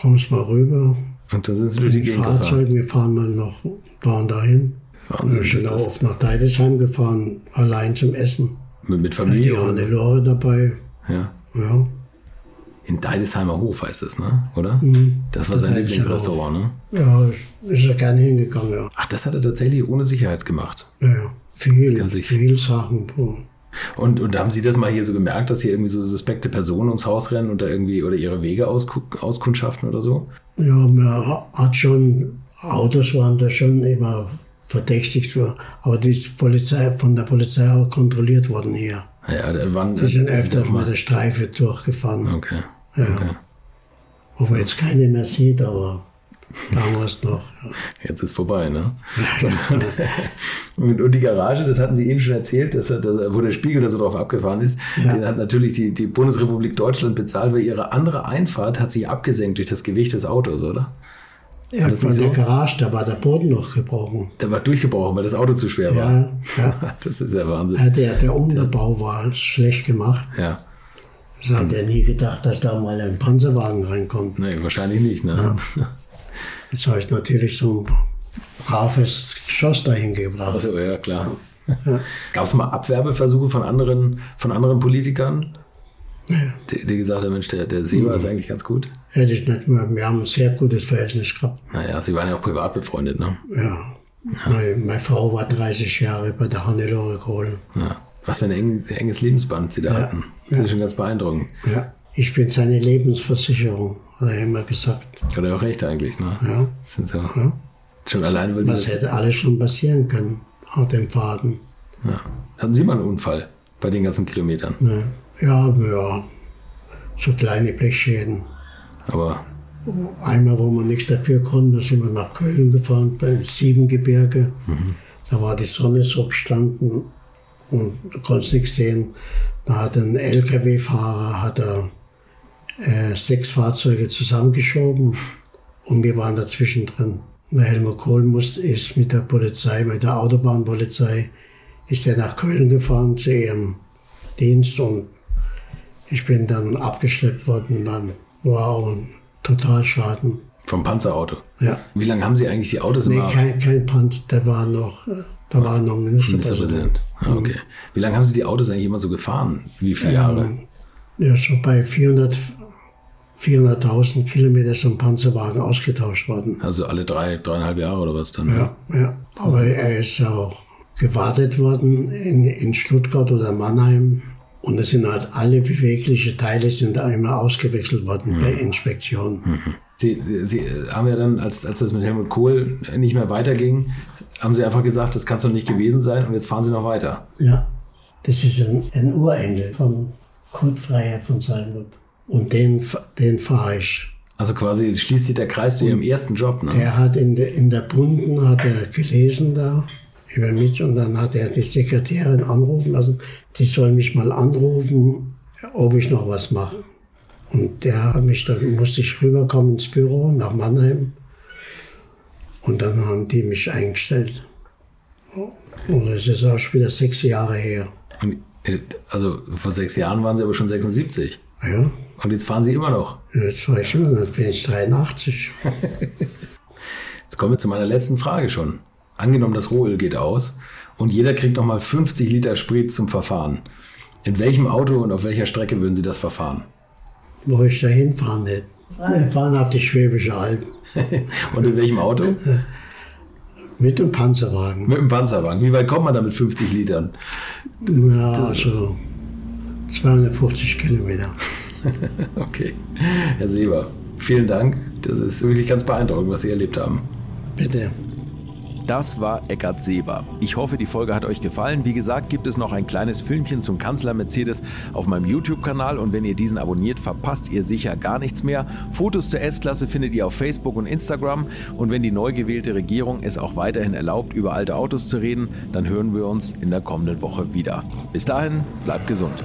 kommst mal rüber. Und da sind sie durch die, die Fahrzeuge, wir fahren mal noch da und dahin. Wahnsinn. Wir sind auch oft nach Deidesheim gefahren, allein zum Essen. Mit, mit Familie? Ja, die Lore dabei. Ja. Ja. In Deidesheimer Hof heißt das, ne? Oder? Mhm. Das war sein Lieblingsrestaurant, ne? Ja, ist er gerne hingegangen, ja. Ach, das hat er tatsächlich ohne Sicherheit gemacht. Ja, ja. Viel, viel Sachen. Und, und haben Sie das mal hier so gemerkt, dass hier irgendwie so suspekte Personen ums Haus rennen und da irgendwie oder ihre Wege auskundschaften oder so? Ja, man hat schon, Autos waren da schon immer verdächtigt, aber die ist Polizei, von der Polizei auch kontrolliert worden hier. Ja, da waren, die sind öfter mit der Streife durchgefahren. Okay. Ja. Okay. Wo man jetzt keine mehr sieht, aber Damals noch. Ja. Jetzt ist vorbei, ne? und, und, die Garage, das hatten Sie eben schon erzählt, dass, dass, wo der Spiegel da so drauf abgefahren ist, ja. den hat natürlich die, die Bundesrepublik Deutschland bezahlt, weil ihre andere Einfahrt hat sich abgesenkt durch das Gewicht des Autos, oder? Ja, von so? der Garage, da war der Boden noch gebrochen. Der war durchgebrochen, weil das Auto zu schwer war. Ja, ja. das ist ja Wahnsinn. Ja, der, der Unterbau war schlecht gemacht. Ja. Das hat er nie gedacht, dass da mal ein Panzerwagen reinkommt. Nee, wahrscheinlich nicht, ne? Ja. Jetzt habe ich natürlich so ein braves Geschoss dahin gebracht. Also, ja, klar. Ja. Gab es mal Abwerbeversuche von anderen, von anderen Politikern? Ja. Die, die gesagt haben, Mensch, der, der Seba mhm. ist eigentlich ganz gut? Hätte ich nicht mehr. Wir haben ein sehr gutes Verhältnis gehabt. Naja, Sie waren ja auch privat befreundet, ne? Ja. ja. Meine, meine, Frau war 30 Jahre bei der Hannelore Kohl. Ja. Was für ein eng, enges Lebensband Sie da hatten. Das ist schon ganz beeindruckend. Ja. Ich bin seine Lebensversicherung hat er immer gesagt. Hat er auch recht eigentlich, ne? Ja. Das sind so. Ja. Schon allein, weil das. hätte alles schon passieren können auf dem Faden. Ja. Hatten Sie mal einen Unfall bei den ganzen Kilometern? Ja, ja, ja. So kleine Blechschäden. Aber. Einmal, wo man nichts dafür konnte, sind wir nach Köln gefahren, bei Siebengebirge. Mhm. Da war die Sonne so gestanden und du konntest nichts sehen. Da hat ein LKW-Fahrer, hat er äh, sechs Fahrzeuge zusammengeschoben und wir waren dazwischen drin. Der Helmut Kohl musste, ist mit der Polizei, mit der Autobahnpolizei, ist er nach Köln gefahren zu ihrem Dienst und ich bin dann abgeschleppt worden. Dann war auch ein Totalschaden. Vom Panzerauto? Ja. Wie lange haben Sie eigentlich die Autos nee, immer? Nee, kein, kein Panzer, der war noch, da war noch Ministerpräsident. Ministerpräsident. Ah, okay. Wie lange haben Sie die Autos eigentlich immer so gefahren? Wie viele Jahre? Ähm, ja, so bei 400, 400.000 Kilometer so ein Panzerwagen ausgetauscht worden. Also alle drei, dreieinhalb Jahre oder was dann? Ja, ja. Aber er ist auch gewartet worden in, in Stuttgart oder Mannheim. Und es sind halt alle beweglichen Teile sind da immer ausgewechselt worden mhm. bei Inspektionen. Mhm. Sie, Sie haben ja dann, als, als das mit Helmut Kohl nicht mehr weiterging, haben Sie einfach gesagt, das kann es doch nicht gewesen sein und jetzt fahren Sie noch weiter. Ja, das ist ein, ein Urengel von Kurt Freier von Salmut. Und den, den fahre ich. Also quasi schließt sich der Kreis zu Ihrem ersten Job, ne? Er hat in der, in der Bunden hat er gelesen da über mich und dann hat er die Sekretärin anrufen lassen, die soll mich mal anrufen, ob ich noch was mache. Und der hat mich, dann musste ich rüberkommen ins Büro nach Mannheim und dann haben die mich eingestellt. Und das ist auch schon wieder sechs Jahre her. Äh, also vor sechs Jahren waren Sie aber schon 76. Ja, Und jetzt fahren Sie immer noch. jetzt war ich immer, jetzt bin ich 83. Jetzt kommen wir zu meiner letzten Frage schon. Angenommen, das Rohöl geht aus und jeder kriegt nochmal 50 Liter Sprit zum Verfahren. In welchem Auto und auf welcher Strecke würden Sie das verfahren? Wo ich da hinfahren will. Wir fahren auf die Schwäbische Alb und in welchem Auto? mit dem Panzerwagen. Mit dem Panzerwagen. Wie weit kommt man da mit 50 Litern? Ja, also 250 Kilometer. Okay. Herr Seber, vielen Dank. Das ist wirklich ganz beeindruckend, was Sie erlebt haben. Bitte. Das war Eckhard Seber. Ich hoffe, die Folge hat euch gefallen. Wie gesagt, gibt es noch ein kleines Filmchen zum Kanzler Mercedes auf meinem YouTube-Kanal und wenn ihr diesen abonniert, verpasst ihr sicher gar nichts mehr. Fotos zur S-Klasse findet ihr auf Facebook und Instagram und wenn die neu gewählte Regierung es auch weiterhin erlaubt, über alte Autos zu reden, dann hören wir uns in der kommenden Woche wieder. Bis dahin, bleibt gesund.